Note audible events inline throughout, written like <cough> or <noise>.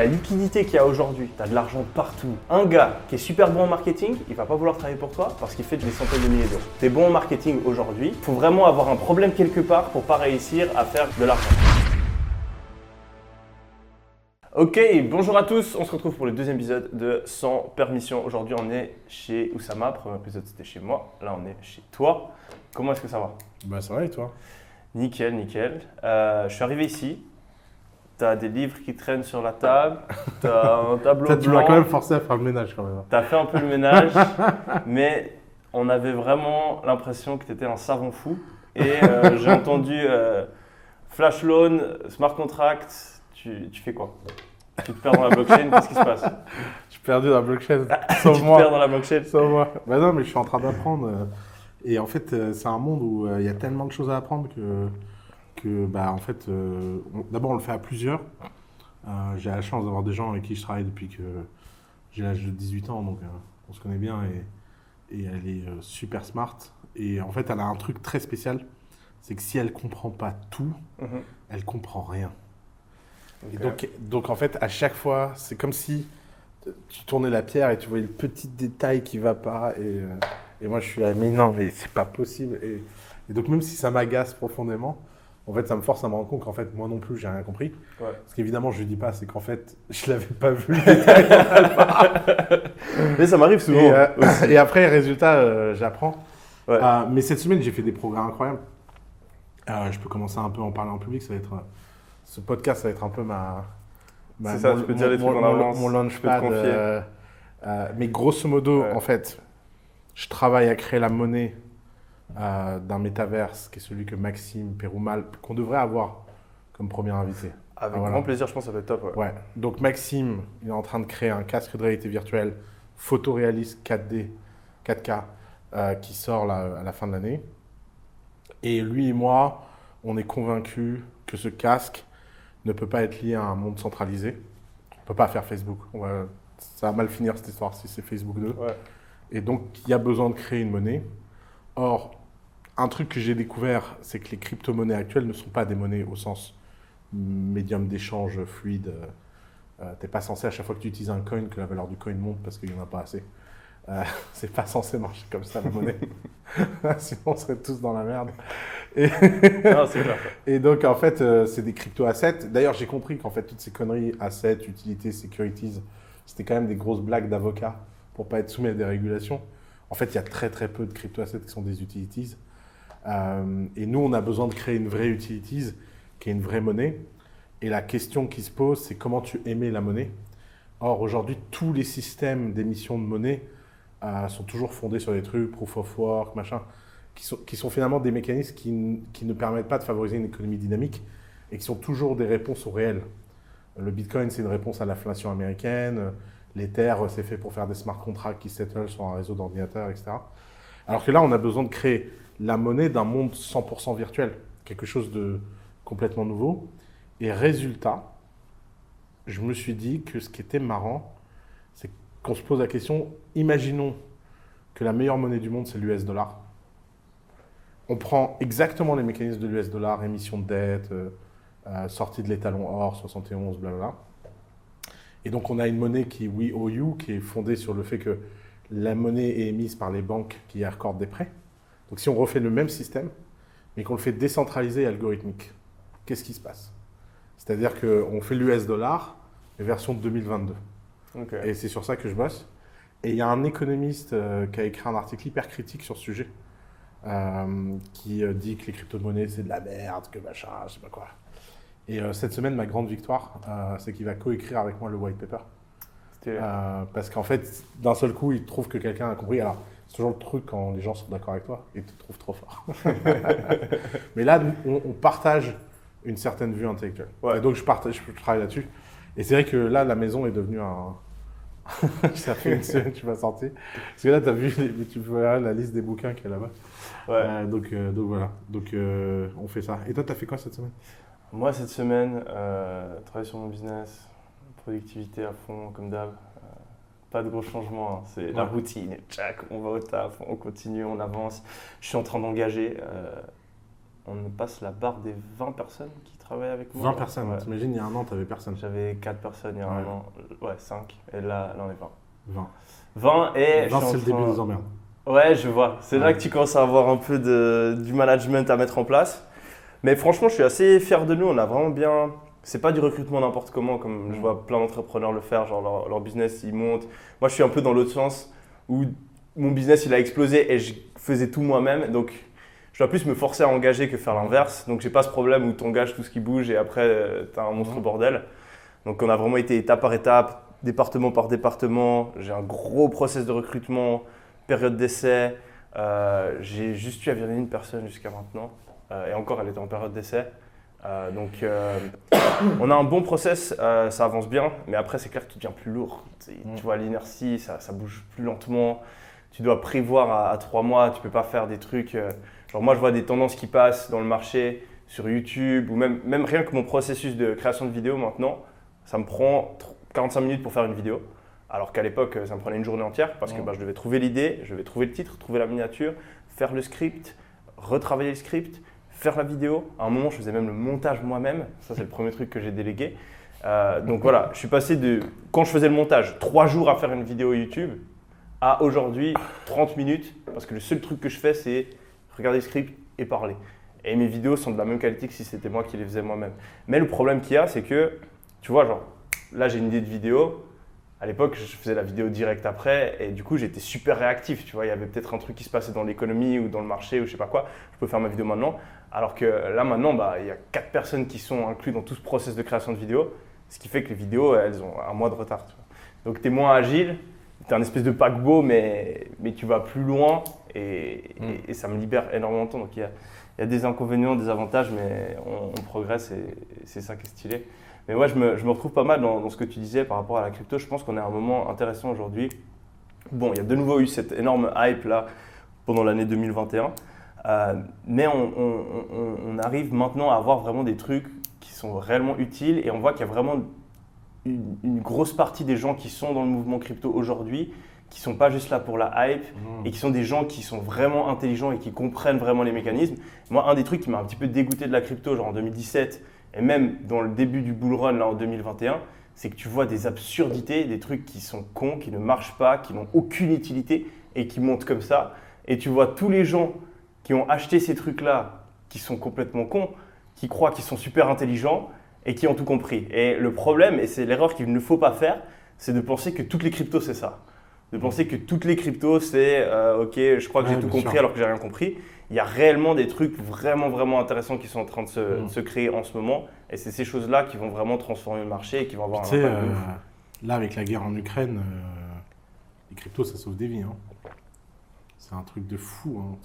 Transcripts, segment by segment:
la liquidité qu'il y a aujourd'hui, tu as de l'argent partout. Un gars qui est super bon en marketing, il va pas vouloir travailler pour toi parce qu'il fait des centaines de milliers d'euros. Tu es bon en marketing aujourd'hui, il faut vraiment avoir un problème quelque part pour pas réussir à faire de l'argent. Ok, bonjour à tous, on se retrouve pour le deuxième épisode de Sans Permission. Aujourd'hui on est chez Oussama, premier épisode c'était chez moi, là on est chez toi. Comment est-ce que ça va? Bah ça va et toi? Nickel, nickel. Euh, je suis arrivé ici, tu as des livres qui traînent sur la table, tu as un <laughs> tableau Ça, blanc. Tu m'as quand même forcé à faire le ménage quand même. hein. Tu as fait un peu le ménage, <laughs> mais on avait vraiment l'impression que tu étais un savant fou. Et euh, <laughs> j'ai entendu euh, Flash Loan, Smart Contract, tu, tu fais quoi? Tu te perds dans la blockchain, qu'est-ce qui se passe? Je suis perdu dans la blockchain. Tu Sauve te moi. perds dans la blockchain Sauve moi. Bah non mais je suis en train d'apprendre. euh, Et en fait c'est un monde où il y a tellement de choses à apprendre que, que bah en fait euh, d'abord on le fait à plusieurs. Euh, j'ai la chance d'avoir des gens avec qui je travaille depuis que j'ai l'âge de 18 ans donc euh, on se connaît bien et, et elle est super smart. Et en fait elle a un truc très spécial. C'est que si elle comprend pas tout, Mhm. elle comprend rien. Et donc, donc en fait, à chaque fois, c'est comme si tu tournais la pierre et tu voyais le petit détail qui va pas. Et, et moi, je suis là, mais non, mais c'est pas possible. Et, et donc, même si ça m'agace profondément, en fait, ça me force à me rendre compte qu'en fait, moi non plus, j'ai rien compris. Ouais. Ce qu'évidemment, je lui dis pas, c'est qu'en fait, <laughs> je l'avais pas vu. <laughs> Mais ça m'arrive souvent. et, euh, et après, résultat, euh, j'apprends. Ouais. Euh, mais cette semaine, j'ai fait des progrès incroyables. Euh, je peux commencer un peu à en parler en public. Ça va être, ce podcast, ça va être un peu ma. ma- C'est ça, mon- tu peux dire les mon- trucs en mon- avance, Mon je peux te launchpad. confier. euh, euh, mais grosso modo, Ouais. en fait, je travaille à créer la monnaie euh, d'un métaverse qui est celui que Maxime Péroumal, qu'on devrait avoir comme premier invité. Avec Ah, voilà. grand plaisir, je pense que ça va être top. ouais. Ouais. Donc Maxime, il est en train de créer un casque de réalité virtuelle photoréaliste 4D, 4K, euh, qui sort là, à la fin de l'année. Et lui et moi, on est convaincus que ce casque ne peut pas être lié à un monde centralisé. On peut pas faire Facebook. On va- Ça va mal finir cette histoire si c'est Facebook 2. Ouais. Et donc, il y a besoin de créer une monnaie. Or, un truc que j'ai découvert, c'est que les crypto-monnaies actuelles ne sont pas des monnaies au sens médium d'échange fluide. Tu n'es pas censé, à chaque fois que tu utilises un coin, que la valeur du coin monte parce qu'il n'y en a pas assez. Euh, <laughs> c'est pas censé marcher comme ça, la monnaie. <laughs> Sinon, on serait tous dans la merde. Et, <laughs> Non, donc, en fait, euh, c'est des crypto-assets. D'ailleurs, j'ai compris qu'en fait, toutes ces conneries, assets, utilités, securities, c'était quand même des grosses blagues d'avocats pour pas être soumis à des régulations. En fait, il y a très très peu de crypto-assets qui sont des utilities. Euh, et nous, on a besoin de créer une vraie utilities qui est une vraie monnaie. Et la question qui se pose, c'est comment tu émets la monnaie. Or, aujourd'hui, tous les systèmes d'émission de monnaie euh, sont toujours fondés sur des trucs, proof of work, machin, qui sont, finalement des mécanismes qui ne permettent pas de favoriser une économie dynamique et qui sont toujours des réponses au réel. Le Bitcoin, c'est une réponse à l'inflation américaine. L'Ether, c'est fait pour faire des smart contracts qui settle sur un réseau d'ordinateurs, etc. Alors que là, on a besoin de créer la monnaie d'un monde 100% virtuel, quelque chose de complètement nouveau. Et résultat, je me suis dit que ce qui était marrant, c'est qu'on se pose la question, imaginons que la meilleure monnaie du monde, c'est l'US dollar. On prend exactement les mécanismes de l'US dollar, émission de dette, euh, euh, sortie de l'étalon or, 71, blablabla. Et donc on a une monnaie qui est WeOU, qui est fondée sur le fait que la monnaie est émise par les banques qui accordent des prêts. Donc si on refait le même système, mais qu'on le fait décentralisé et algorithmique, qu'est-ce qui se passe? C'est-à-dire qu'on fait l'US dollar, mais version 2022. Ok. Et c'est sur ça que je bosse. Et il y a un économiste euh, qui a écrit un article hyper critique sur ce sujet, euh, qui euh, dit que les crypto-monnaies, c'est de la merde, que machin, je sais pas quoi. Et cette semaine, ma grande victoire, c'est qu'il va coécrire avec moi le white paper. Parce qu'en fait, d'un seul coup, il trouve que quelqu'un a compris. Alors, c'est toujours le truc quand les gens sont d'accord avec toi et te trouvent trop fort. <laughs> Mais là, on, on partage une certaine vue intellectuelle. Ouais. Et donc, je, partage, je travaille là-dessus. Et c'est vrai que là, la maison est devenue un. <laughs> Ça fait une semaine que tu m'as sorti. Parce que là, tu as vu, les- tu vois la liste des bouquins qu'il y a là-bas. Ouais. Euh, donc, euh, donc voilà. Donc, euh, on fait ça. Et toi, tu as fait quoi cette semaine? Moi, cette semaine, travailler sur mon business, productivité à fond, comme d'hab. Pas de gros changements, hein. c'est la routine. Tchac, on va au taf, on continue, on avance. Je suis en train d'engager euh, on passe la barre des 20 personnes qui travaillent avec moi. 20 personnes. Ouais. T'imagines, il y a un an, t'avais personne. J'avais 4 personnes il y a Ouais. un an. Ouais, 5. Et là, là, on est 20. 20. 20 et. je 20, suis en c'est le début train- des emmerdes. Ouais, je vois. C'est là que tu commences à avoir un peu de, du management à mettre en place. Mais franchement, je suis assez fier de nous. On a vraiment bien. C'est pas du recrutement n'importe comment, comme je vois plein d'entrepreneurs le faire. Genre, leur, leur business, ils montent. Moi, je suis un peu dans l'autre sens où mon business, il a explosé et je faisais tout moi-même. Donc, je dois plus me forcer à engager que faire l'inverse. Donc, j'ai pas ce problème où tu engages tout ce qui bouge et après, tu as un monstre bordel. Donc, on a vraiment été étape par étape, département par département. J'ai un gros process de recrutement, période d'essai. Euh, j'ai juste eu à virer une personne jusqu'à maintenant. Euh, et encore, elle était en période d'essai. Euh, donc, euh, <coughs> on a un bon process, euh, ça avance bien. Mais après, c'est clair que tu deviens plus lourd. Tu Mm. tu vois, l'inertie, ça, ça bouge plus lentement. Tu dois prévoir à, à trois mois. Tu peux pas faire des trucs. genre, moi, je vois des tendances qui passent dans le marché sur YouTube ou même, même rien que mon processus de création de vidéo maintenant, ça me prend tr- 45 minutes pour faire une vidéo. Alors qu'à l'époque, ça me prenait une journée entière parce que Ouais. bah, je devais trouver l'idée, je devais trouver le titre, trouver la miniature, faire le script, retravailler le script, faire la vidéo. À un moment, je faisais même le montage moi-même. Ça, c'est le premier truc que j'ai délégué. Euh, donc voilà, je suis passé de, quand je faisais le montage, trois jours à faire une vidéo YouTube, à aujourd'hui 30 minutes, parce que le seul truc que je fais, c'est regarder le script et parler. Et mes vidéos sont de la même qualité que si c'était moi qui les faisais moi-même. Mais le problème qu'il y a, c'est que, tu vois, genre, là j'ai une idée de vidéo. À l'époque, je faisais la vidéo direct après, et du coup, j'étais super réactif. Tu vois, il y avait peut-être un truc qui se passait dans l'économie ou dans le marché ou je sais pas quoi. Je peux faire ma vidéo maintenant. Alors que là, maintenant, bah, il y a quatre personnes qui sont incluses dans tout ce process de création de vidéo, ce qui fait que les vidéos, elles ont un mois de retard. tu vois. Donc, tu es moins agile, tu es un espèce de paquebot, mais, mais tu vas plus loin, et, Mm. et- et ça me libère énormément de temps. Donc, il y a, il y a des inconvénients, des avantages, mais on, on progresse et, et c'est ça qui est stylé. Mais moi, je me, je me retrouve pas mal dans, dans ce que tu disais par rapport à la crypto. Je pense qu'on est à un moment intéressant aujourd'hui. Bon, il y a de nouveau eu cette énorme hype là pendant l'année 2021. Euh, mais on, on- on- on arrive maintenant à avoir vraiment des trucs qui sont réellement utiles et on voit qu'il y a vraiment une, une grosse partie des gens qui sont dans le mouvement crypto aujourd'hui qui sont pas juste là pour la hype et qui sont des gens qui sont vraiment intelligents et qui comprennent vraiment les mécanismes. Moi, un des trucs qui m'a un petit peu dégoûté de la crypto, genre en 2017 et même dans le début du bull run là en 2021, c'est que tu vois des absurdités, des trucs qui sont cons, qui ne marchent pas, qui n'ont aucune utilité et qui montent comme ça. Et tu vois tous les gens qui ont acheté ces trucs-là, qui sont complètement cons, qui croient qu'ils sont super intelligents et qui ont tout compris. Et le problème, et c'est l'erreur qu'il ne faut pas faire, c'est de penser que toutes les cryptos, c'est ça. De penser que toutes les cryptos, c'est euh, ok, je crois que Ouais, j'ai tout compris sûr. alors que j'ai rien compris. Il y a réellement des trucs vraiment, vraiment intéressants qui sont en train de se, Mm. de se créer en ce moment. Et c'est ces choses-là qui vont vraiment transformer le marché et qui vont avoir un impact de euh, ouf. là, avec la guerre en Ukraine, euh, les cryptos, ça sauve des vies. hein. C'est un truc de fou. hein.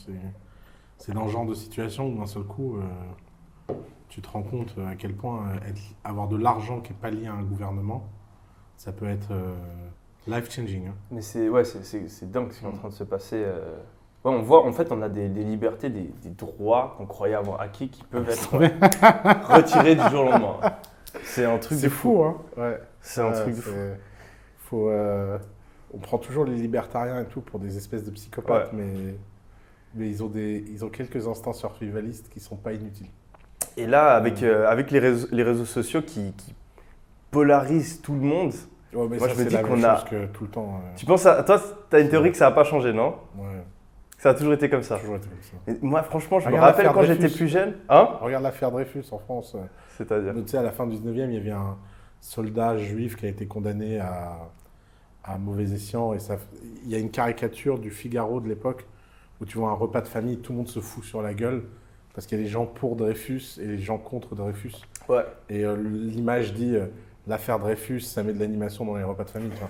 C'est- dans ce genre de situation où d'un seul coup, euh, tu te rends compte à quel point euh, être- avoir de l'argent qui n'est pas lié à un gouvernement, ça peut être life-changing. hein. Mais c'est ouais, dingue ce qui est en Mm. train de se passer. euh. Ouais, on voit, en fait, on a des, des libertés, des, des droits qu'on croyait avoir acquis qui peuvent être <laughs> retirés du jour au lendemain. C'est un truc de C'est fou. fou, hein ouais. C'est un truc de fou. Faut, euh, on prend toujours les libertariens et tout pour des espèces de psychopathes, mais, mais ils, ont des, ils ont quelques instants survivalistes qui sont pas inutiles. Et là, avec, euh, avec les, réseaux, les réseaux sociaux qui, qui polarisent tout le monde, Ouais, mais Moi, ça, je me dis qu'on a- chose que tout le temps. euh, tu penses à. Toi, tu as une théorie que ça n'a pas changé, non? Ouais, Ça a toujours été comme ça. toujours été comme ça. Moi, franchement, je me rappelle quand j'étais Dreyfus. plus jeune. Hein? Regarde l'affaire Dreyfus en France. euh, C'est-à-dire Tu sais, à la fin du 19e, il y avait un soldat juif qui a été condamné à, à mauvais escient. Et ça, il y a une caricature du Figaro de l'époque où tu vois un repas de famille, tout le monde se fout sur la gueule parce qu'il y a les gens pour Dreyfus et les gens contre Dreyfus. Ouais. Et euh, l'image dit euh, l'affaire Dreyfus, ça met de l'animation dans les repas de famille. tu vois.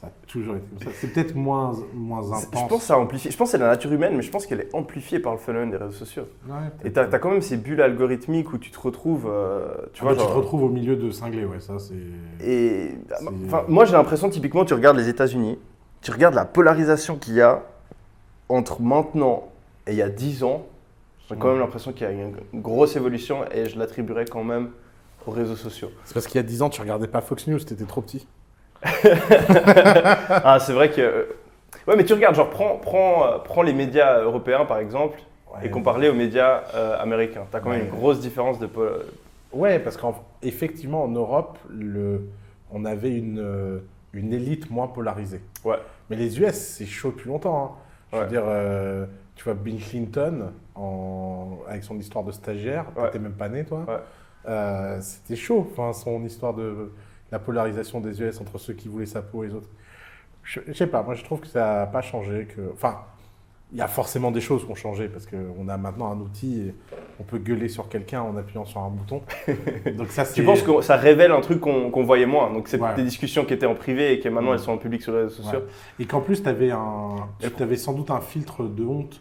Ça a toujours été comme ça. C'est peut-être moins, moins intense. Je pense que ça amplifie. Je pense que c'est la nature humaine, mais je pense qu'elle est amplifiée par le phénomène des réseaux sociaux. Ouais, Et tu as, quand même ces bulles algorithmiques où tu te retrouves. euh, tu Ah vois, bah, tu te retrouves au milieu de cinglés, ouais, ça c'est. Et enfin, moi, j'ai l'impression, typiquement, tu regardes les États-Unis, tu regardes la polarisation qu'il y a entre maintenant et il y a 10 ans. J'ai quand même l'impression qu'il y a eu une grosse évolution et je l'attribuerais quand même aux réseaux sociaux. C'est parce qu'il y a 10 ans, tu regardais pas Fox News, t'étais trop petit. <laughs> ah, c'est vrai que. Ouais, mais tu regardes, genre, prends, prends, euh, prends les médias européens par exemple. Ouais, et parlait aux médias euh, américains. Tu as quand même Ouais. une grosse différence de. Ouais, parce qu'effectivement, en Europe, le, on avait une, euh, une élite moins polarisée. Ouais. Mais les US, c'est chaud depuis longtemps. hein. Je veux dire, euh, tu vois, Bill Clinton, en, avec son histoire de stagiaire, Ouais. t'étais même pas né, toi. Euh, C'était chaud, enfin, son histoire de la polarisation des US entre ceux qui voulaient sa peau et les autres. Je, je sais pas, moi je trouve que ça n'a pas changé. Que, enfin, il y a forcément des choses qui ont changé parce qu'on a maintenant un outil on peut gueuler sur quelqu'un en appuyant sur un bouton. <laughs> Donc ça, Tu penses que ça révèle un truc qu'on qu'on voyait moins Donc, c'est Ouais. des discussions qui étaient en privé et qui maintenant Ouais. elles sont en public sur les réseaux sociaux. Ouais. Et qu'en plus, tu avais, un... tu avais sans doute un filtre de honte.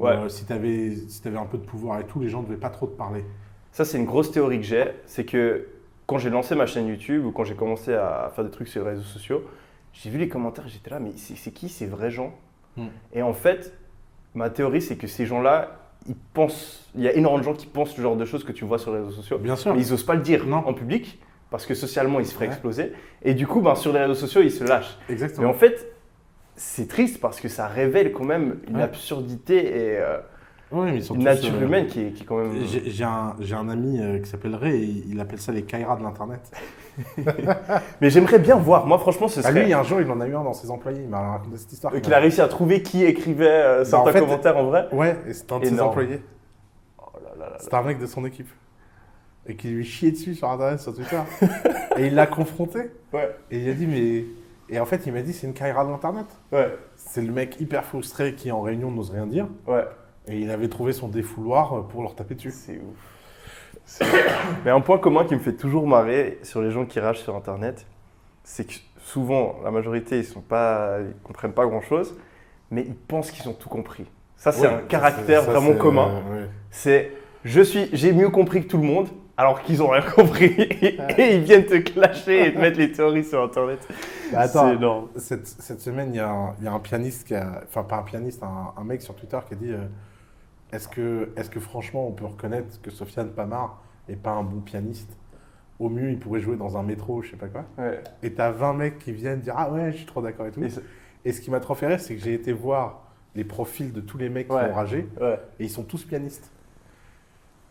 Euh, si tu avais... Si avais un peu de pouvoir et tout, les gens ne devaient pas trop te parler. Ça, c'est une grosse théorie que j'ai. C'est que quand j'ai lancé ma chaîne YouTube ou quand j'ai commencé à faire des trucs sur les réseaux sociaux, j'ai vu les commentaires et j'étais là, mais c'est qui ces vrais gens? Hmm. Et en fait, ma théorie, c'est que ces gens-là, ils pensent. Il y a énormément de gens qui pensent ce genre de choses que tu vois sur les réseaux sociaux. Bien sûr. Mais ils n'osent pas le dire Non. en public parce que socialement, ils se feraient Ouais. exploser. Et du coup, ben, sur les réseaux sociaux, ils se lâchent. Mais Exactement. en fait, c'est triste parce que ça révèle quand même une Ouais. absurdité et euh, Mais une nature euh, humaine qui est, qui est quand même. J'ai un, j'ai un ami euh, qui s'appelle Ray, et il appelle ça les Kaira de l'Internet. <laughs> Mais j'aimerais bien voir. Moi, franchement, ce Ah, serait. lui, un jour, il en a eu un dans ses employés. Il m'a raconté cette histoire. Euh, qu'il a réussi à trouver qui écrivait euh, certains Bah, en fait- commentaires en vrai. Ouais, et c'était un de ses employés. Oh là là là là. C'était un mec de son équipe. Et qui lui chiait dessus sur Internet, sur Twitter. et il l'a confronté. Ouais, Et il a dit, mais. Et en fait, il m'a dit, c'est une Kaira de l'Internet. ouais, C'est le mec hyper frustré qui, en réunion, n'ose rien dire. ouais. Et il avait trouvé son défouloir pour leur taper dessus. C'est ouf. <coughs> Mais un point commun qui me fait toujours marrer sur les gens qui ragent sur Internet, c'est que souvent, la majorité, ils ils comprennent pas grand-chose, mais ils pensent qu'ils ont tout compris. Ça, c'est Ouais, un caractère ça, vraiment commun. euh, ouais. C'est je suis, j'ai mieux compris que tout le monde, alors qu'ils ont rien <laughs> compris, et ils viennent te clasher et te mettre les théories sur Internet. Bah, attends, énorme. Cette, cette semaine, il y, a un- il y a un pianiste qui a. Enfin, pas un pianiste, un, un mec sur Twitter qui a dit euh, Est-ce que, est que franchement, on peut reconnaître que Sofiane Pamar n'est pas un bon pianiste? Au mieux, il pourrait jouer dans un métro, je sais pas quoi. Ouais. Et t'as 20 mecs qui viennent dire Ah ouais, je suis trop d'accord et tout. Et ce qui m'a trop fait rire, c'est que j'ai été voir les profils de tous les mecs Ouais. qui ont ragé ouais. et ils sont tous pianistes.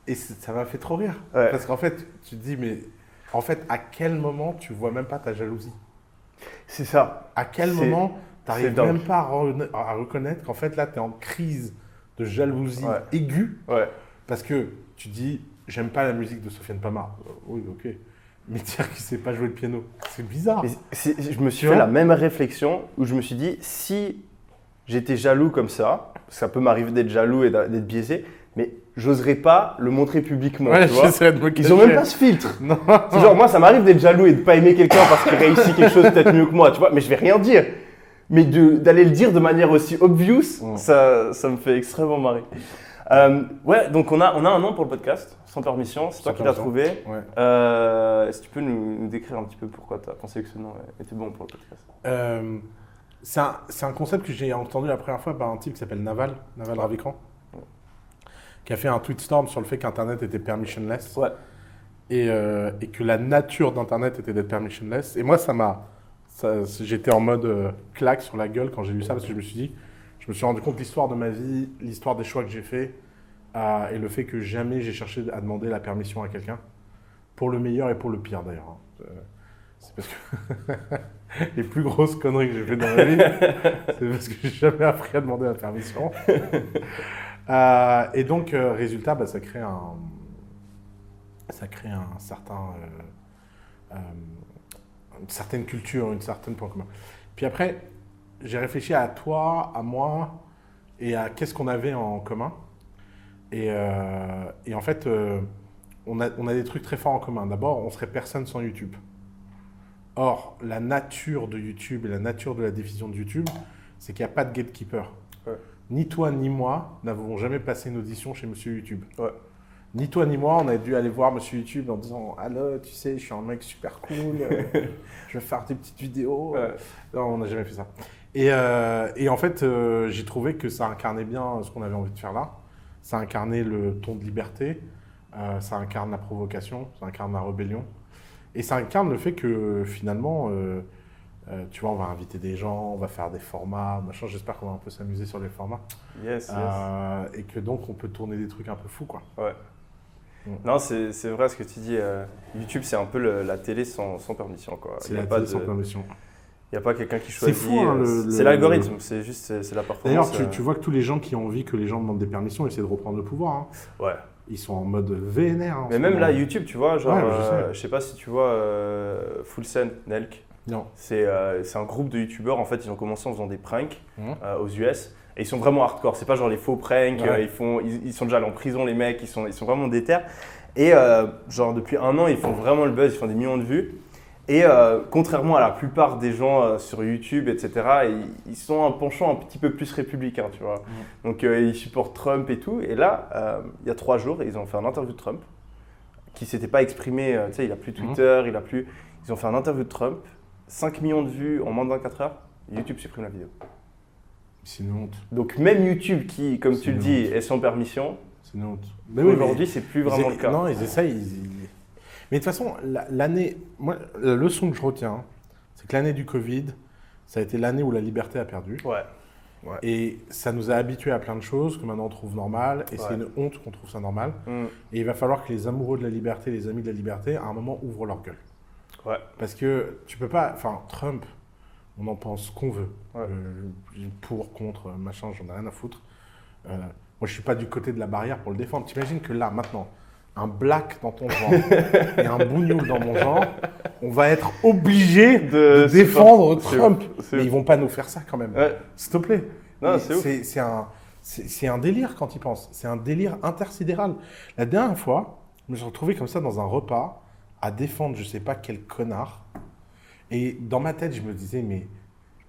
Et ça m'a fait trop rire. Parce qu'en fait, tu te dis Mais en fait, à quel moment tu vois même pas ta jalousie? C'est ça. à quel moment tu n'arrives même pas à, à reconnaître qu'en fait là tu es en crise de jalousie Ouais. aiguë Ouais. parce que tu dis j'aime pas la musique de Sofiane Pamar. Euh, oui, ok. Mais <laughs> dire qu'il sait pas jouer le piano, c'est bizarre. Je me suis fait la même réflexion où je me suis dit si j'étais jaloux comme ça, ça peut m'arriver d'être jaloux et d'être biaisé, mais j'oserais pas le montrer publiquement. Ouais, tu vois. j'essaierai de me Ils ont même pas ce filtre. <laughs> Non. C'est genre moi ça m'arrive d'être jaloux et de pas aimer quelqu'un parce qu'il réussit quelque chose peut-être mieux que moi, tu vois, mais je vais rien dire. Mais d'aller le dire de manière aussi obvious, Mm. ça, ça me fait extrêmement marrer. Euh, ouais, donc on a, on a un nom pour le podcast, sans permission, c'est toi qui l'as trouvé. Ouais. Euh, Est-ce que tu peux nous, nous décrire un petit peu pourquoi tu as pensé que ce nom était bon pour le podcast? Euh, c'est un, un concept que j'ai entendu la première fois par un type qui s'appelle Naval, Naval Ravikant, qui a fait un tweet storm sur le fait qu'Internet était permissionless. Ouais. et, et que la nature d'Internet était d'être permissionless. Et moi, ça m'a. J'étais en mode euh, claque sur la gueule quand j'ai lu ça parce que je me suis dit, je me suis rendu compte de l'histoire de ma vie, l'histoire des choix que j'ai faits euh, et le fait que jamais j'ai cherché à demander la permission à quelqu'un. Pour le meilleur et pour le pire d'ailleurs. hein. Euh, C'est parce que <laughs> les plus grosses conneries que j'ai faites dans ma vie, <laughs> c'est parce que j'ai jamais appris à demander la permission. <laughs> Euh, et donc, euh, résultat, bah, ça crée un, ça crée un certain, euh, une certaine culture, une certaine point commun. Puis après, j'ai réfléchi à toi, à moi, et à qu'est-ce qu'on avait en commun. Et, euh, et en fait, euh, on, a, on a des trucs très forts en commun. D'abord, on serait personne sans YouTube. Or, la nature de YouTube et la nature de la diffusion de YouTube, c'est qu'il n'y a pas de gatekeeper. Ouais. Ni toi ni moi n'avons jamais passé une audition chez Monsieur YouTube. Ouais. Ni toi ni moi, on a dû aller voir Monsieur YouTube en disant Allô, tu sais, je suis un mec super cool, euh, <laughs> je vais faire des petites vidéos. Ouais. Non, on n'a jamais fait ça. Et, euh, et en fait, euh, j'ai trouvé que ça incarnait bien ce qu'on avait envie de faire là. Ça incarnait le ton de liberté, ça incarne la provocation, ça incarne la rébellion. Et ça incarne le fait que finalement, tu vois, on va inviter des gens, on va faire des formats, machin. J'espère qu'on va un peu s'amuser sur les formats. Yes, yes. Et que donc, on peut tourner des trucs un peu fous, quoi. Ouais. Non, c'est c'est vrai ce que tu dis. euh, YouTube, c'est un peu le- la télé sans, sans permission. C'est Il n'y la a, pas télé de- sans permission. il y a pas quelqu'un qui C'est choisit. fou, hein, euh, le- c'est l'algorithme, c'est juste c'est c'est la performance. D'ailleurs, tu, euh, tu vois que tous les gens qui ont envie que les gens demandent des permissions essaient de reprendre le pouvoir. hein. Ouais. Ils sont en mode VNR. hein, en Mais même moment. là, YouTube, tu vois, genre, Ouais, je sais. euh, je sais pas si tu vois Full Send, Nelk. Non. C'est c'est un groupe de youtubeurs, en fait, ils ont commencé en faisant des pranks euh, aux US. Et ils sont vraiment hardcore, c'est pas genre les faux pranks, Ouais. euh, ils, font, ils, ils sont déjà allés en prison les mecs, ils sont, ils sont vraiment déter. Et euh, genre depuis un an, ils font vraiment le buzz, ils font des millions de vues. Et euh, contrairement à la plupart des gens euh, sur YouTube, etc., ils, ils sont un penchant un petit peu plus républicain, tu vois. Donc euh, ils supportent Trump et tout. Et là, il y a trois jours, ils ont fait un interview de Trump qui s'était pas exprimé, tu sais, il a plus Twitter, il a plus... Ils ont fait un interview de Trump, 5 millions de vues en moins de 24 heures, YouTube supprime la vidéo. C'est une honte. Donc même YouTube qui, comme tu le dis, est sans permission, C'est une honte. Mais oui, aujourd'hui c'est plus vraiment le cas. Non, ils essayent. ils- ils- Mais de toute façon, la- l'année. Moi, la leçon que je retiens, c'est que l'année du Covid, ça a été l'année où la liberté a perdu. Ouais. Et ça nous a habitués à plein de choses que maintenant on trouve normales. Et Ouais. c'est une honte qu'on trouve ça normal. Mm. Et il va falloir que les amoureux de la liberté, les amis de la liberté, à un moment ouvrent leur gueule. Ouais. Parce que tu peux pas. Enfin, Trump, on en pense qu'on veut. Ouais. Euh, pour, contre, machin, j'en ai rien à foutre. Euh, moi, je suis pas du côté de la barrière pour le défendre. T'imagines que là, maintenant, un black dans ton genre <laughs> et un bougnoul dans mon genre, on va être obligé de, De- défendre Trump. Mais ils vont pas nous faire ça quand même. Ouais. S'il te plaît. C'est un, un délire quand ils pensent. C'est un délire intersidéral. La dernière fois, je me suis retrouvé comme ça dans un repas à défendre je sais pas quel connard. Et dans ma tête, je me disais, mais,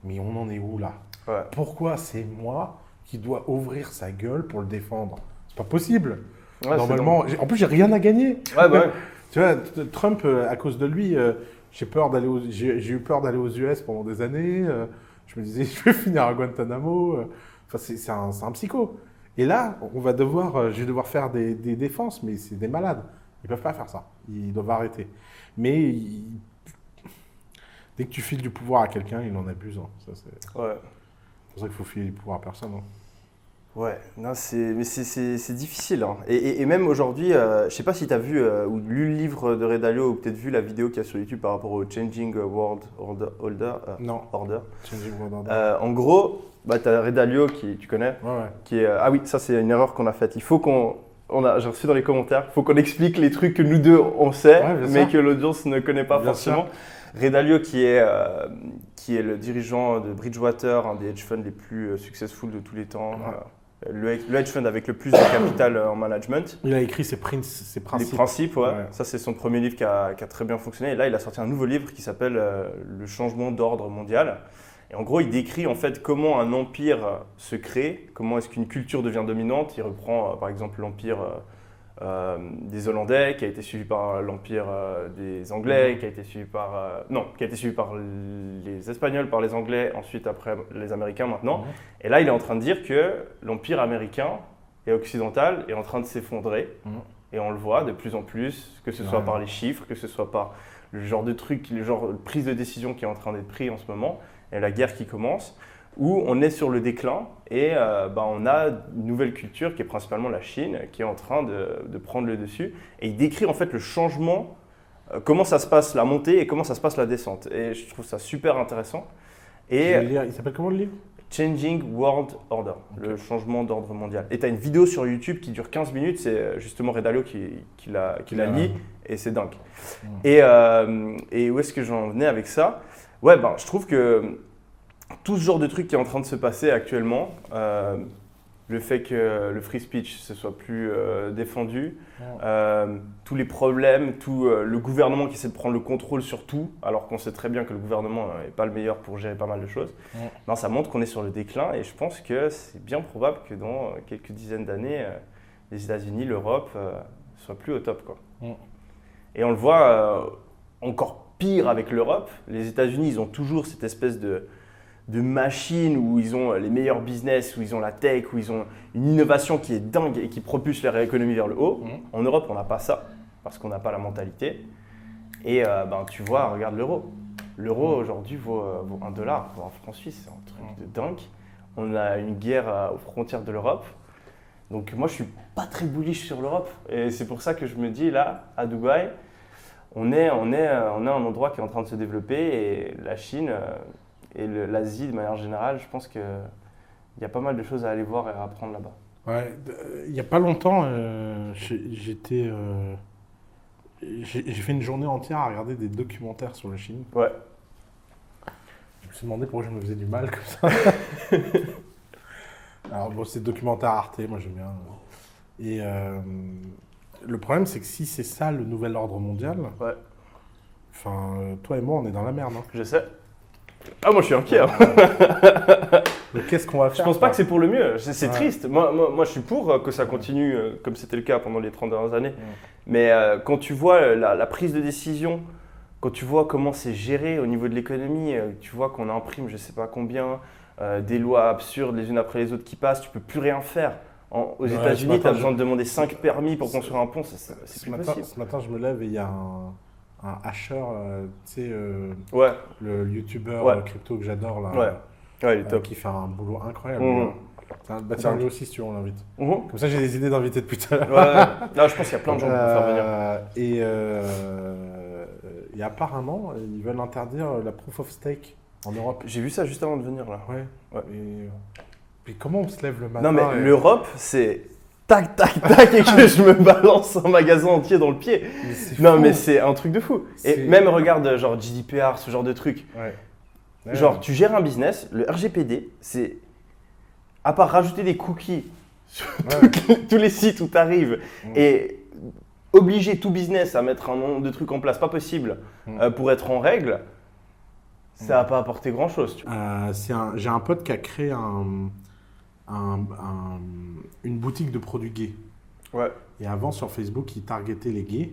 mais on en est où là? Ouais. Pourquoi c'est moi qui dois ouvrir sa gueule pour le défendre? C'est pas possible. Ouais, Normalement, en plus, j'ai rien à gagner. Ouais, bah. <laughs> Tu vois, Trump, euh, à cause de lui, euh, j'ai peur d'aller aux- j'ai eu peur d'aller aux US pendant des années. euh, je me disais, <laughs> je vais finir à Guantanamo. Enfin, c'est un, psycho. Et là, on va devoir, je vais devoir faire des, des défenses, mais c'est des malades. Ils peuvent pas faire ça. Ils doivent arrêter. Mais ils- dès que tu files du pouvoir à quelqu'un, il en abuse. hein. Ça, C'est Ouais. pour ça qu'il faut filer du pouvoir à personne. hein. Ouais, non, c'est, mais c'est, c'est, c'est difficile. hein. Et, et- et même aujourd'hui, euh, je sais pas si tu as vu euh, ou lu le livre de Redalio ou peut-être vu la vidéo qu'il y a sur YouTube par rapport au Changing World Order. Order, euh, Non, order. Changing World Order. Euh, en gros, bah, tu as Redalio qui, tu connais, Ouais, ouais. qui est. ah oui, ça c'est une erreur qu'on a faite. Il faut qu'on. On a, j'ai reçu dans les commentaires, il faut qu'on explique les trucs que nous deux on sait, Ouais, mais sûr. que l'audience ne connaît pas Bien forcément. Redalio, qui est, euh, qui est le dirigeant de Bridgewater, un des hedge funds les plus euh, successful de tous les temps, Ouais. euh, le, le hedge fund avec le plus de capital en management. Il a écrit ses, princes, ses Les principes. principes, ouais. Ouais. Ça, c'est son premier livre qui a, qui a très bien fonctionné. Et là, il a sorti un nouveau livre qui s'appelle euh, Le changement d'ordre mondial. Et en gros, il décrit en fait comment un empire se crée, comment est-ce qu'une culture devient dominante. Il reprend par exemple l'empire euh, euh, des Hollandais, qui a été suivi par l'empire euh, des Anglais, Mhm. qui a été suivi par euh, non, qui a été suivi par les Espagnols, par les Anglais, ensuite après les Américains maintenant. Mhm. Et là, il est en train de dire que l'empire américain et occidental est en train de s'effondrer. Mhm. Et on le voit de plus en plus, que ce soit Ouais. par les chiffres, que ce soit par le genre de truc, le genre de prise de décision qui est en train d'être pris en ce moment, et la guerre qui commence, où on est sur le déclin et euh, bah, on a une nouvelle culture qui est principalement la Chine, qui est en train de, de prendre le dessus. Et il décrit en fait le changement, euh, comment ça se passe la montée et comment ça se passe la descente. Et je trouve ça super intéressant. Et. Il s'appelle comment le livre? Changing World Order, le changement d'ordre mondial. Et tu as une vidéo sur YouTube qui dure 15 minutes, c'est euh, justement Redalio qui, qui la, qui la Ouais. lit, et c'est dingue. Mm. Et, euh, et où est-ce que j'en venais avec ça? Ouais, ben, je trouve que tout ce genre de truc qui est en train de se passer actuellement, euh, le fait que le free speech ne soit plus euh, défendu, euh, tous les problèmes, tout le gouvernement qui essaie de prendre le contrôle sur tout, alors qu'on sait très bien que le gouvernement n'est pas le meilleur pour gérer pas mal de choses, Ouais. non, ça montre qu'on est sur le déclin et je pense que c'est bien probable que dans quelques dizaines d'années, les États-Unis, l'Europe euh, soient plus au top. Quoi. Ouais. Et on le voit encore pire avec l'Europe. Les États-Unis, ils ont toujours cette espèce de, de machine où ils ont euh, les meilleurs business, où ils ont la tech, où ils ont une innovation qui est dingue et qui propulse leur économie vers le haut. Mhm. En Europe, on n'a pas ça parce qu'on n'a pas la mentalité. Et euh, ben, tu vois, regarde l'euro. L'euro aujourd'hui vaut, euh, vaut 1 dollar, vaut un franc suisse, c'est un truc de dingue. On a une guerre aux frontières de l'Europe. Donc moi je suis pas très bullish sur l'Europe. Et c'est pour ça que je me dis là, à Dubaï, on est, on, est, on est un endroit qui est en train de se développer et la Chine et l'Asie de manière générale, je pense qu'il y a pas mal de choses à aller voir et à apprendre là-bas. Ouais, il n'y a pas longtemps, euh, j'étais. euh, j'ai fait une journée entière à regarder des documentaires sur la Chine. Ouais. Je me suis demandé pourquoi je me faisais du mal comme ça. <laughs> Alors, bon, c'est documentaire Arte, moi j'aime bien. Et euh, le problème, c'est que si c'est ça le nouvel ordre mondial, Ouais. enfin, toi et moi, on est dans la merde. hein. Je sais. Ah moi je suis inquiet. hein. Donc, qu'est-ce qu'on va Je faire pense pas que c'est pour le mieux. C'est c'est Ouais. triste. Moi, moi, moi, je suis pour euh, que ça continue euh, comme c'était le cas pendant les 30 dernières années. Mais euh, quand tu vois la, la prise de décision, quand tu vois comment c'est géré au niveau de l'économie, tu vois qu'on imprime je sais pas combien, euh, des lois absurdes les unes après les autres qui passent, tu peux plus rien faire. En- aux Ouais, États-Unis, tu as je- besoin de demander 5 permis pour construire un pont, ça, c'est c'est ce plus matin, possible. ce matin, je me lève et il y a un, un hacheur, euh, tu sais, euh, Ouais, le youtubeur Ouais. euh, crypto que j'adore, là, Ouais. ouais, il est top. qui fait un boulot incroyable. Un- bah, tiens, lui aussi, si tu veux, on l'invite. Mhm. Comme ça, j'ai des idées d'inviter depuis tout à l'heure. Ouais, Là, <laughs> je pense qu'il y a plein de gens qui vont faire venir. Et, euh, et apparemment, ils veulent interdire la proof of stake en Europe. J'ai vu ça juste avant de venir là. Ouais. Ouais. Et, puis comment on se lève le matin Non mais et- l'Europe, c'est tac tac tac et que je me balance un magasin entier dans le pied. Mais Non fou. mais c'est un truc de fou. Et même regarde genre GDPR, ce genre de truc. Ouais. Ouais. Genre tu gères un business, le RGPD, c'est à part rajouter des cookies <laughs> sur Ouais. tous les sites où tu arrives et obliger tout business à mettre un nombre de trucs en place pas possible euh, pour être en règle, ça n'a pas apporté grand chose. Euh, J'ai un pote qui a créé un, un- un- une boutique de produits gays. Ouais. Et avant, sur Facebook, il targetait les gays.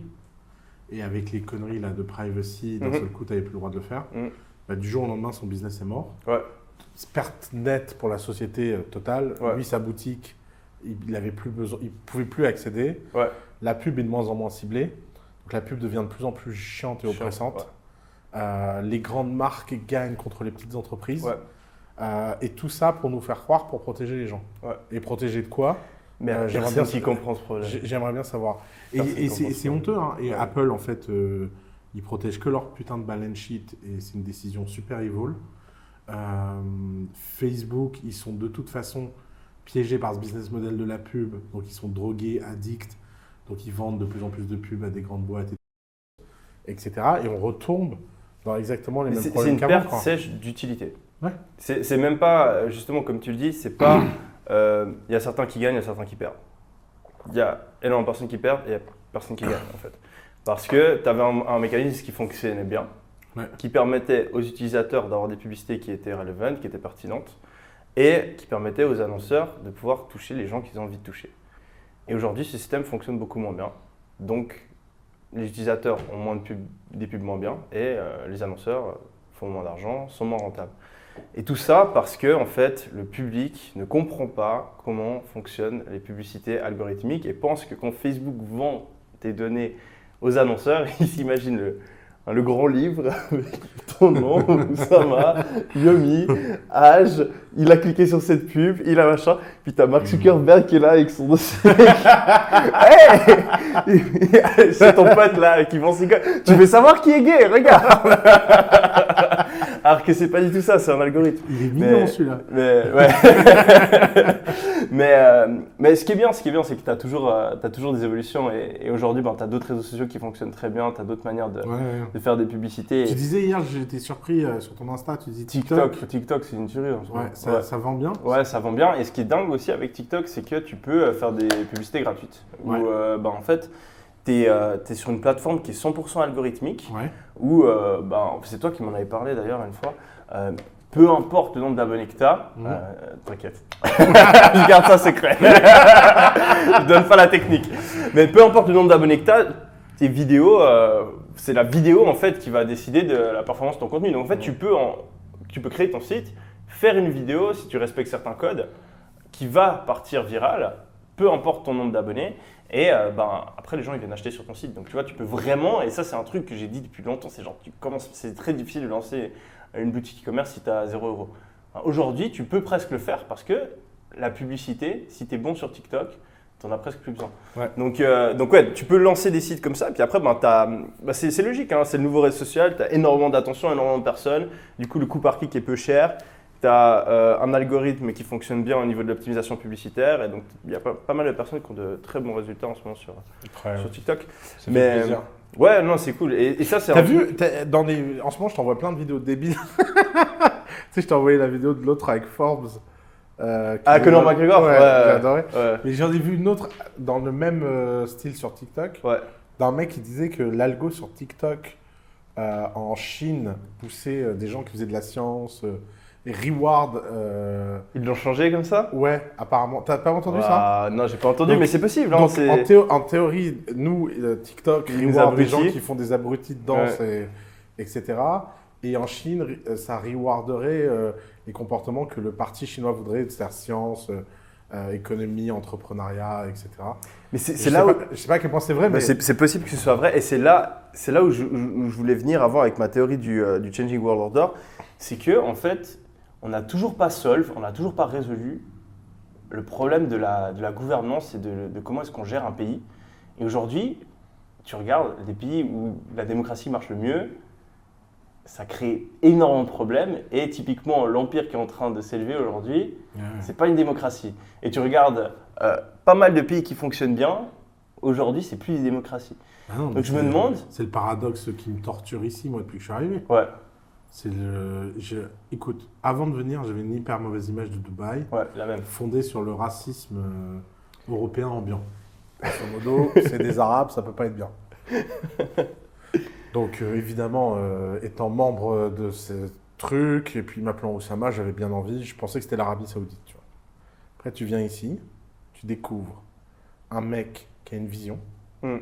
Et avec les conneries là, de privacy, d'un Mhm. seul coup, tu n'avais plus le droit de le faire. Mhm. Bah, du jour au lendemain, son business est mort. Ouais. Perte nette pour la société euh, totale. Ouais. Lui, sa boutique, il il avait plus besoin, il pouvait plus accéder. Ouais. La pub est de moins en moins ciblée. Donc la pub devient de plus en plus chiante et Chiant, oppressante. Euh, les grandes marques gagnent contre les petites entreprises. Euh, et tout ça pour nous faire croire, pour protéger les gens. Ouais. Et protéger de quoi? Mais Euh, j'aimerais bien- qui comprend ce projet. J'ai- J'aimerais bien savoir. Et, Personne et comprend c'est honteux. hein. Et Ouais. Apple, en fait, euh, ils protègent que leur putain de balance sheet. Et c'est une décision super evil. Euh, Facebook, ils sont de toute façon piégés par ce business model de la pub. Donc, ils sont drogués, addicts. Donc, ils vendent de plus en plus de pubs à des grandes boîtes, et- etc. Et on retombe dans exactement les Mais mêmes C'est c'est problèmes une perte sèche d'utilité. Ouais. C'est même pas, euh, justement, comme tu le dis, c'est pas. <clears throat> euh, Il y a certains qui gagnent, il y a certains qui perdent. Il y a énormément de personnes qui perdent et il y a personne qui gagne, en fait. Parce que tu avais un, un mécanisme qui fonctionnait bien, Ouais. qui permettait aux utilisateurs d'avoir des publicités qui étaient relevantes, qui étaient pertinentes, et qui permettait aux annonceurs de pouvoir toucher les gens qu'ils ont envie de toucher. Et aujourd'hui, ce système fonctionne beaucoup moins bien. Donc, les utilisateurs ont moins de pubs, des pubs moins bien, et euh, les annonceurs font moins d'argent, sont moins rentables. Et tout ça parce que en fait, le public ne comprend pas comment fonctionnent les publicités algorithmiques et pense que quand Facebook vend tes données aux annonceurs, <laughs> ils s'imaginent le, hein, le grand livre <laughs> avec ton nom, Oussama, Yomi, âge, il a cliqué sur cette pub, il a machin, puis t'as Mark Zuckerberg qui est là avec son dossier. <laughs> C'est ton pote là qui vend ses. Tu veux savoir qui est gay Regarde Alors que c'est pas du tout ça, c'est un algorithme. Il est mignon, celui-là. Mais, ouais. <laughs> mais, euh, mais ce qui est bien, ce qui est bien, c'est que tu as toujours, euh, toujours des évolutions. Et, et aujourd'hui, ben, tu as d'autres réseaux sociaux qui fonctionnent très bien, tu as d'autres manières de, Ouais, ouais. de faire des publicités. Tu disais hier, j'étais surpris euh, sur ton Insta, tu dis TikTok. TikTok, TikTok, c'est une tuerie. en. Ouais, ça, vend bien. Ouais, ça vend bien. Et ce qui est dingue aussi avec TikTok, c'est que tu peux euh, faire des publicités gratuites. Où, bah, en fait, tu es, sur une plateforme qui est 100% algorithmique. Ouais. Où, euh, bah, c'est toi qui m'en avais parlé d'ailleurs une fois. euh, peu importe le nombre d'abonnés que tu as, Mhm. t'inquiète. <laughs> Je garde ça secret. <laughs> Je donne pas la technique. Mais peu importe le nombre d'abonnés que tu as, tes vidéos, euh, c'est la vidéo en fait qui va décider de la performance de ton contenu. Donc en fait, tu peux, en- tu peux créer ton site, faire une vidéo si tu respectes certains codes qui va partir virale, peu importe ton nombre d'abonnés. Et euh, ben, après, les gens ils viennent acheter sur ton site. Donc tu vois, tu peux vraiment, et ça c'est un truc que j'ai dit depuis longtemps, c'est genre, tu commences, c'est très difficile de lancer une boutique e-commerce si tu as 0 euros. Aujourd'hui, tu peux presque le faire parce que la publicité, si tu es bon sur TikTok, tu n'en as presque plus besoin. Ouais. Donc, euh, donc ouais, tu peux lancer des sites comme ça, puis après, ben, c'est c'est logique, hein, c'est le nouveau réseau social, tu as énormément d'attention, énormément de personnes, du coup le coût par clic est peu cher, tu as un algorithme qui fonctionne bien au niveau de l'optimisation publicitaire, et donc il y a pas, pas mal de personnes qui ont de très bons résultats en ce moment sur, sur TikTok. Ça fait Mais- plaisir. Ouais, non, c'est cool. Et, et ça, c'est T'as un- vu, t'as- dans les... en ce moment, je t'envoie plein de vidéos débiles. <laughs> tu sais, je t'ai envoyé la vidéo de l'autre avec Forbes. euh, Ah, Conor McGregor Ouais, Ouais, j'ai adoré. Ouais, Mais j'en ai vu une autre dans le même euh, style sur TikTok, ouais. d'un mec qui disait que l'algo sur TikTok euh, en Chine poussait euh, des gens qui faisaient de la science euh, reward. euh, Ils l'ont changé comme ça? Ouais, apparemment. T'as pas entendu ça? Non, j'ai pas entendu, Donc- mais c'est possible. hein, Donc, en, théo- en théorie, nous, euh, TikTok reward des gens qui font des abrutis de danse, et, etc. Et en Chine, euh, ça rewarderait euh, les comportements que le parti chinois voudrait, c'est-à-dire science, euh, économie, entrepreneuriat, etc. Mais c'est Je c'est sais là où. pas- Je sais pas à quel point c'est vrai, mais c'est possible que ce soit vrai, et c'est là, là où je, où je voulais venir avant avec ma théorie du, du Changing World Order. C'est que, en fait, on n'a toujours pas solve, on n'a toujours pas résolu le problème de la, de la gouvernance et de, de comment est-ce qu'on gère un pays. Et aujourd'hui, tu regardes les pays où la démocratie marche le mieux, ça crée énormément de problèmes. Et typiquement, l'empire qui est en train de s'élever aujourd'hui, c'est pas une démocratie. Et tu regardes euh, pas mal de pays qui fonctionnent bien, aujourd'hui, c'est plus une démocratie. Ah non, Donc je me c'est- demande- C'est le paradoxe qui me torture ici, moi, depuis que je suis arrivé. Ouais, C'est le. je- Écoute, avant de venir, j'avais une hyper mauvaise image de Dubaï, ouais, la même. fondée sur le racisme euh, européen ambiant. Grosso modo, c'est des Arabes, ça peut pas être bien. Donc, euh, évidemment, euh, étant membre de ce truc, et puis m'appelant Oussama, j'avais bien envie. Je pensais que c'était l'Arabie Saoudite, tu vois. Après, tu viens ici, tu découvres un mec qui a une vision. Hmm.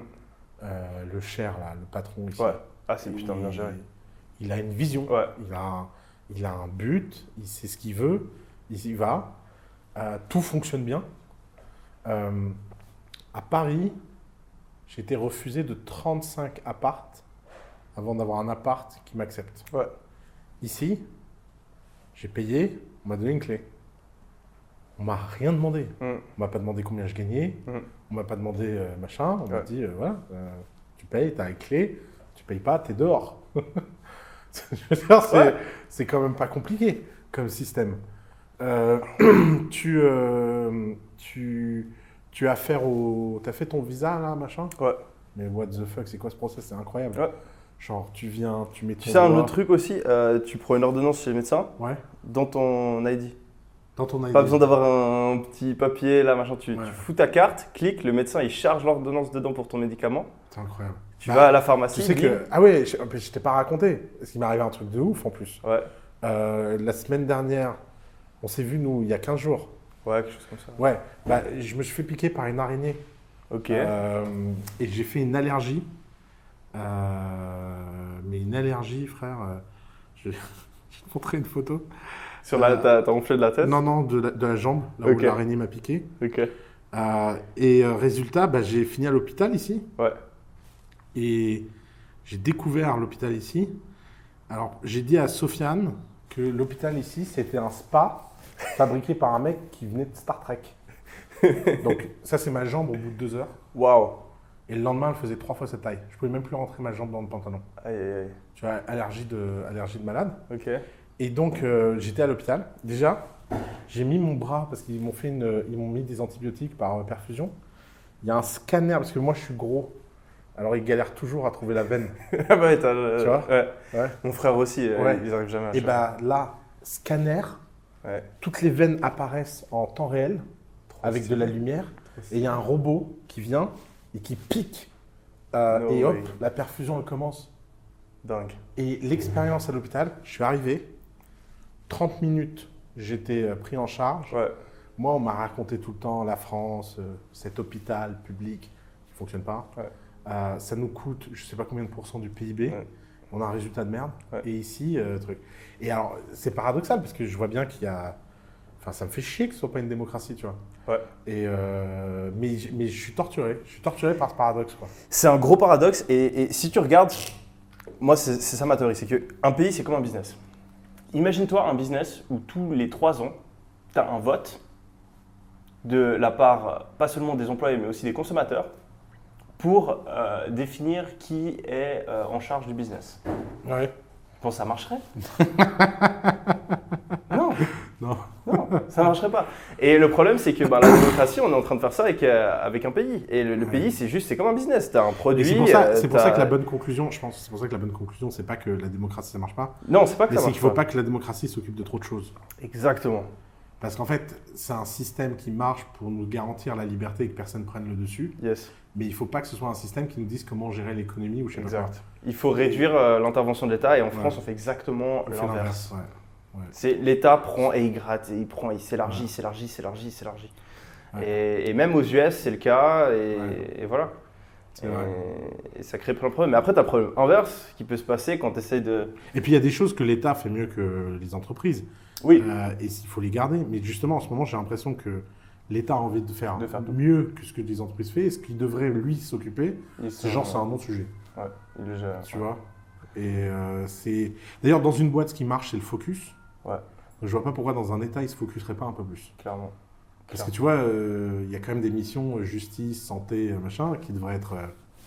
Euh, le cher, là, le patron ici. Ouais. Ah, c'est putain bien Il- géré. Il a une vision. Ouais. Il a, il a un but, il sait ce qu'il veut, il y va. Euh, tout fonctionne bien. Euh, à Paris, j'ai été refusé de 35 appartes avant d'avoir un appart qui m'accepte. Ouais. Ici, j'ai payé, on m'a donné une clé. On m'a rien demandé. Hmm. On m'a pas demandé combien je gagnais. Mm. On m'a pas demandé euh, machin. On m'a dit, voilà, tu payes, tu as une clé. Tu payes pas, tu es dehors. <laughs> <laughs> C'est, Ouais. quand même pas compliqué comme système. Euh, <clears throat> tu, euh, tu, tu as au. Fait ton visa là, machin? Ouais. Mais what the fuck, c'est quoi ce process? C'est incroyable. Ouais. Genre, tu viens, tu mets ton. Tu sais, un autre truc aussi, euh, tu prends une ordonnance chez le médecin Ouais. dans ton ID. Dans ton ID. Pas besoin d'avoir un petit papier, là, machin. Tu, Ouais. tu fous ta carte, clique, le médecin il charge l'ordonnance dedans pour ton médicament. C'est incroyable. Tu Bah, vas à la pharmacie. Tu sais bim. que. Ah ouais, je, je t'ai pas raconté. Parce qu'il m'est arrivé un truc de ouf en plus. Ouais, Euh, la semaine dernière, on s'est vu, nous, il y a 15 jours. ouais, quelque chose comme ça. Ouais, bah, je me suis fait piquer par une araignée. Ok. Euh, et j'ai fait une allergie. Euh, mais une allergie, frère. <laughs> je vais te montrer une photo. Sur la, t'as t'as enflé de la tête? Non, non, de la, de la jambe, là où l'araignée m'a piqué. Ok. Et résultat, bah, j'ai fini à l'hôpital ici. Ouais. Et j'ai découvert l'hôpital ici. Alors, j'ai dit à Sofiane que l'hôpital ici, c'était un spa fabriqué par un mec qui venait de Star Trek. <laughs> Donc, ça, c'est ma jambe au bout de deux heures. Waouh. Et le lendemain, elle faisait trois fois cette taille. Je pouvais même plus rentrer ma jambe dans le pantalon. Aïe, aïe, aïe. Tu vois, allergie de, allergie de malade. Ok. Et donc, euh, j'étais à l'hôpital. Déjà, j'ai mis mon bras parce qu'ils m'ont fait une, ils m'ont mis des antibiotiques par perfusion. Il y a un scanner parce que moi, je suis gros. Alors, ils galèrent toujours à trouver la veine. <laughs> Ah bah Tu vois ouais. Ouais. Mon frère aussi, euh, Ouais. ils arrivent jamais à Et bah là, scanner, toutes les veines apparaissent en temps réel avec de la lumière. Et il y a un robot qui vient et qui pique. Euh, No et hop, way. la perfusion, elle commence. Dingue. Et l'expérience à l'hôpital, je suis arrivé, 30 minutes, j'étais euh, pris en charge. Moi, on m'a raconté tout le temps la France, cet hôpital public qui ne fonctionne pas. Euh, ça nous coûte, je ne sais pas combien de pourcents du PIB. Ouais. On a un résultat de merde. Ouais. Et ici, euh, truc. Et alors, c'est paradoxal parce que je vois bien qu'il y a. Enfin, ça me fait chier que ce soit pas une démocratie, tu vois. Ouais. Et euh, mais, mais je suis torturé. Je suis torturé par ce paradoxe, quoi. C'est un gros paradoxe et, et si tu regardes, moi c'est ça ma théorie, c'est qu'un pays c'est comme un business. Imagine-toi un business où tous les trois ans, tu as un vote de la part pas seulement des employés mais aussi des consommateurs pour euh, définir qui est euh, en charge du business. Ouais. Bon, ça marcherait <laughs> Non, Non. non, ça marcherait pas. Et le problème, c'est que bah, la démocratie, on est en train de faire ça avec, euh, avec un pays. Et le, le pays, c'est juste, c'est comme un business. Tu as un produit. c'est pour, ça, c'est pour ça t'as- que la bonne conclusion, je pense, c'est pour ça que la bonne conclusion, c'est pas que la démocratie ça marche pas, Non, c'est pas que mais ça c'est marche qu'il faut pas. pas que la démocratie s'occupe de trop de choses. Exactement. Parce qu'en fait, c'est un système qui marche pour nous garantir la liberté et que personne prenne le dessus. Yes. Mais il faut pas que ce soit un système qui nous dise comment gérer l'économie ou je sais pas Exact. Il faut réduire euh, l'intervention de l'État et en Ouais. France, on fait exactement l'inverse. ouais. C'est l'État prend et il gratte, et il prend, il s'élargit, il s'élargit, il s'élargit, il s'élargit. Et, et même aux US, c'est le cas, et, voilà. Et, et ça crée plein de problèmes. Mais après, tu as le problème inverse qui peut se passer quand tu essaies de. Et puis il y a des choses que l'État fait mieux que les entreprises. Oui, Euh, et il faut les garder. Mais justement, en ce moment, j'ai l'impression que l'État a envie de faire, De faire tout. mieux que ce que les entreprises font. Et ce qu'il devrait, lui, s'occuper, c'est genre, c'est un bon sujet. Ouais, le gèrent. Tu vois? Et euh, c'est. D'ailleurs, dans une boîte, ce qui marche, c'est le focus. Ouais. Je vois pas pourquoi dans un État, il se focuserait pas un peu plus. Clairement. Parce que tu vois, euh, il y a quand même des missions justice, santé, machin, qui devraient être.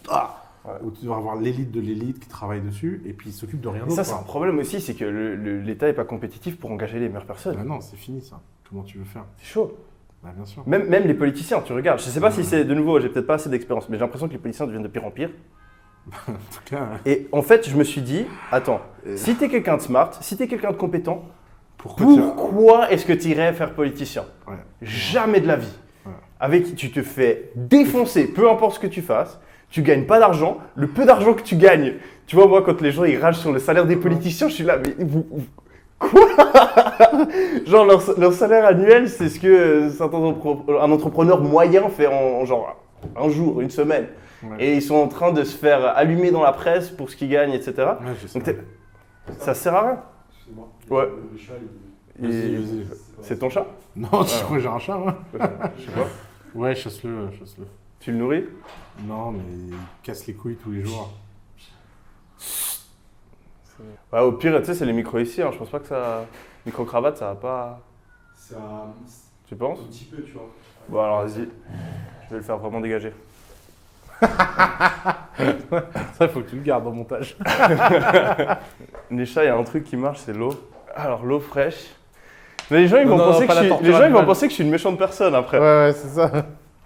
ah. Où tu devrais avoir l'élite de l'élite qui travaille dessus, et puis s'occupe de rien d'autre. ça, c'est un problème aussi, c'est que l'État n'est pas compétitif pour engager les meilleures personnes. Bah non, c'est fini ça. Comment tu veux faire C'est chaud. Bah bien sûr. Même, même les politiciens, tu regardes. Je sais pas si c'est de nouveau, j'ai peut-être pas assez d'expérience, mais j'ai l'impression que les politiciens deviennent de pire en pire. <laughs> En tout cas, hein. Et en fait, je me suis dit, attends, si t'es quelqu'un de smart, si t'es quelqu'un de compétent, pourquoi tu- pourquoi est-ce que tu irais faire politicien Ouais. Jamais de la vie. Ouais. Avec, tu te fais défoncer, peu importe ce que tu fasses, tu gagnes pas d'argent, le peu d'argent que tu gagnes. Tu vois, moi, quand les gens ils ragent sur le salaire des politiciens, je suis là, mais vous. vous- Quoi? <laughs> Genre, leur, leur salaire annuel, c'est ce que euh, certains un entrepreneur moyen fait en, en genre un jour, une semaine. Ouais. Et ils sont en train de se faire allumer dans la presse pour ce qu'ils gagnent, etc. Ouais. Donc, ça sert à rien. Ouais. Et-. C'est ton chat? Non, <laughs> tu crois que j'ai un chat, moi? Je sais pas. Ouais, chasse-le, euh, chasse-le. Tu le nourris? Non, mais il casse les couilles tous les jours. Ouais, Au pire, tu sais, c'est les micros ici. hein. Je pense pas que ça. Micro-cravate, ça va pas. Un, Tu penses? un petit peu, tu vois. Bon, alors vas-y. Je vais le faire vraiment dégager. <laughs> Ça, il faut que tu le gardes au montage. <laughs> Chats, il y a un truc qui marche, c'est l'eau. Alors, l'eau fraîche. Mais les gens, ils Non, vont, non, penser, pas que la je suis... torture les gens ils vont penser que je suis une méchante personne après. Ouais, ouais, c'est ça.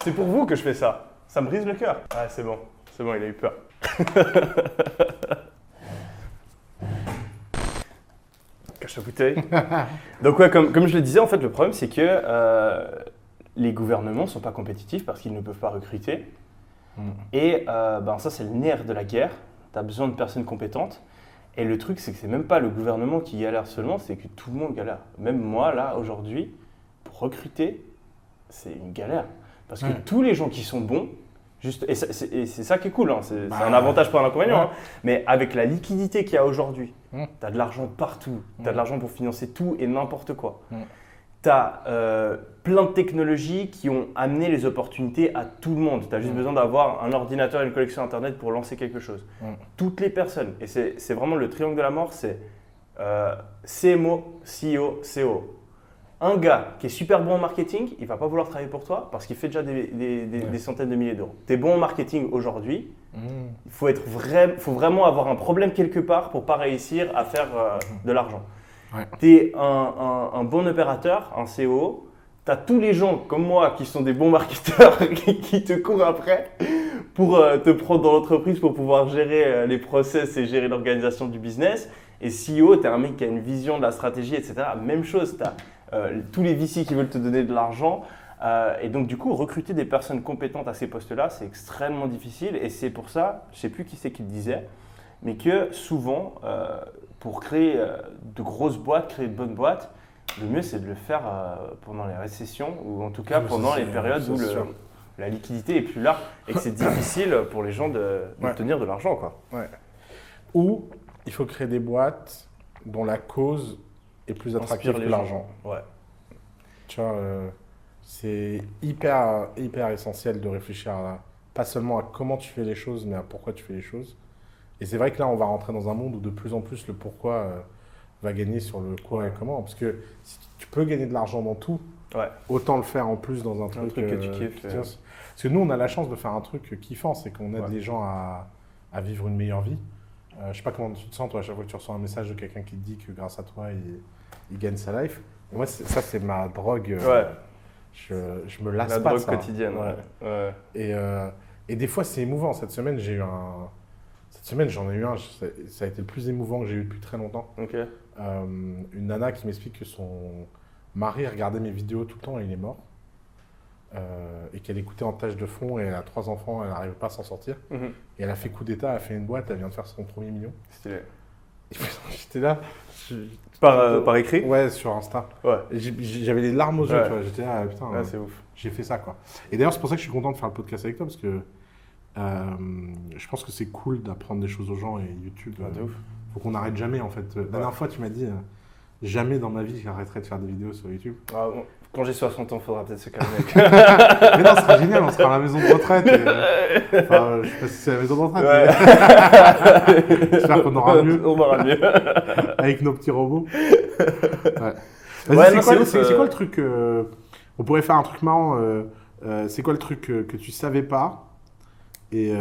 C'est pour vous que je fais ça. Ça me brise le cœur. Ah, c'est bon. C'est bon, il a eu peur. <laughs> Cache la bouteille. <laughs> Donc, ouais, comme, comme je le disais, en fait, le problème, c'est que euh, les gouvernements ne sont pas compétitifs parce qu'ils ne peuvent pas recruter. Mm. Et euh, ben, ça, c'est le nerf de la guerre. Tu as besoin de personnes compétentes. Et le truc, c'est que c'est même pas le gouvernement qui galère seulement, c'est que tout le monde galère. Même moi, là, aujourd'hui, pour recruter, c'est une galère. Parce que Ouais. tous les gens qui sont bons, juste, et c'est ça qui est cool, hein, c'est Bah, un avantage pour un inconvénient, ouais. hein. mais avec la liquidité qu'il y a aujourd'hui, tu as de l'argent partout, tu as de l'argent pour financer tout et n'importe quoi. Mm. Tu as plein de technologies qui ont amené les opportunités à tout le monde. Tu as juste besoin d'avoir un ordinateur et une connexion Internet pour lancer quelque chose. Toutes les personnes, et c'est c'est vraiment le triangle de la mort, c'est euh, CMO, CEO, CO. Un gars qui est super bon en marketing, il va pas vouloir travailler pour toi parce qu'il fait déjà des, des- des- Ouais. des centaines de milliers d'euros. Tu es bon en marketing aujourd'hui, Mmh. il faut, être vrai, faut vraiment avoir un problème quelque part pour pas réussir à faire euh, de l'argent. Ouais. Tu es un, un- un bon opérateur, un CEO, tu as tous les gens comme moi qui sont des bons marketeurs <laughs> qui, qui te courent après pour euh, te prendre dans l'entreprise pour pouvoir gérer euh, les process et gérer l'organisation du business. Et CEO, tu es un mec qui a une vision de la stratégie, etc. Même chose, tu as tous les VC qui veulent te donner de l'argent. Euh, et donc, du coup, recruter des personnes compétentes à ces postes-là, c'est extrêmement difficile. Et c'est pour ça, je ne sais plus qui c'est qui le disait, mais que souvent, euh, pour créer euh, de grosses boîtes, créer de bonnes boîtes, le mieux, c'est de le faire euh, pendant les récessions ou en tout cas Oui, pendant les périodes où le- la liquidité est plus là et que c'est <coughs> difficile pour les gens de- d'obtenir de l'argent. quoi. Ou il faut créer des boîtes dont la cause est plus attractive Inspire que l'argent. Ouais. Tu vois, euh, c'est hyper, hyper essentiel de réfléchir à, pas seulement à comment tu fais les choses, mais à pourquoi tu fais les choses. Et c'est vrai que là, on va rentrer dans un monde où de plus en plus le pourquoi euh, va gagner sur le quoi et comment. Parce que si tu peux gagner de l'argent dans tout, Ouais. autant le faire en plus dans un truc, truc que tu euh, kiffes, euh. Parce que nous, on a la chance de faire un truc kiffant, c'est qu'on aide Ouais. les gens à, à vivre une meilleure vie. Euh, je sais pas comment tu te sens, toi, à chaque fois que tu reçois un message de quelqu'un qui te dit que grâce à toi, il, il gagne sa life. Et moi, ça, c'est ma drogue. euh, Ouais. Je, je me lasse La pas de drogue ça. quotidienne. Ouais. Ouais. Ouais. Et, euh, et des fois, c'est émouvant. Cette semaine, j'ai eu un. Cette semaine, j'en ai eu un. Ça, ça a été le plus émouvant que j'ai eu depuis très longtemps. Ok. Euh, une nana qui m'explique que son mari regardait mes vidéos tout le temps et il est mort. Euh, et qu'elle écoutait en tâche de fond et elle a trois enfants, elle n'arrive pas à s'en sortir. Mhm. Et elle a fait coup d'état, elle a fait une boîte, elle vient de faire son premier million. Stylé. Putain, <laughs> j'étais là. je- Par, euh, par écrit? Ouais, sur Insta. Ouais. J'avais les larmes aux yeux, Ouais. tu vois. J'étais là, putain. Ouais, euh, c'est ouf. j'ai fait ça quoi. Et d'ailleurs, c'est pour ça que je suis content de faire le podcast avec toi parce que euh, je pense que c'est cool d'apprendre des choses aux gens et YouTube. Ouais, de ouf. faut qu'on n'arrête jamais en fait. La dernière fois, tu m'as dit jamais dans ma vie j'arrêterai de faire des vidéos sur YouTube. Ah, bon, Quand j'ai 60 ans, faudra peut-être se calmer. <laughs> <laughs> mais non, ce sera génial, on sera à la maison de retraite. et, euh, enfin, je sais pas si c'est la maison de retraite, mais <laughs> j'espère qu'on aura mieux On aura mieux. avec nos petits robots. Ouais. C'est quoi, le- euh. quoi le truc euh, On pourrait faire un truc marrant. euh, c'est quoi le truc que tu savais pas et,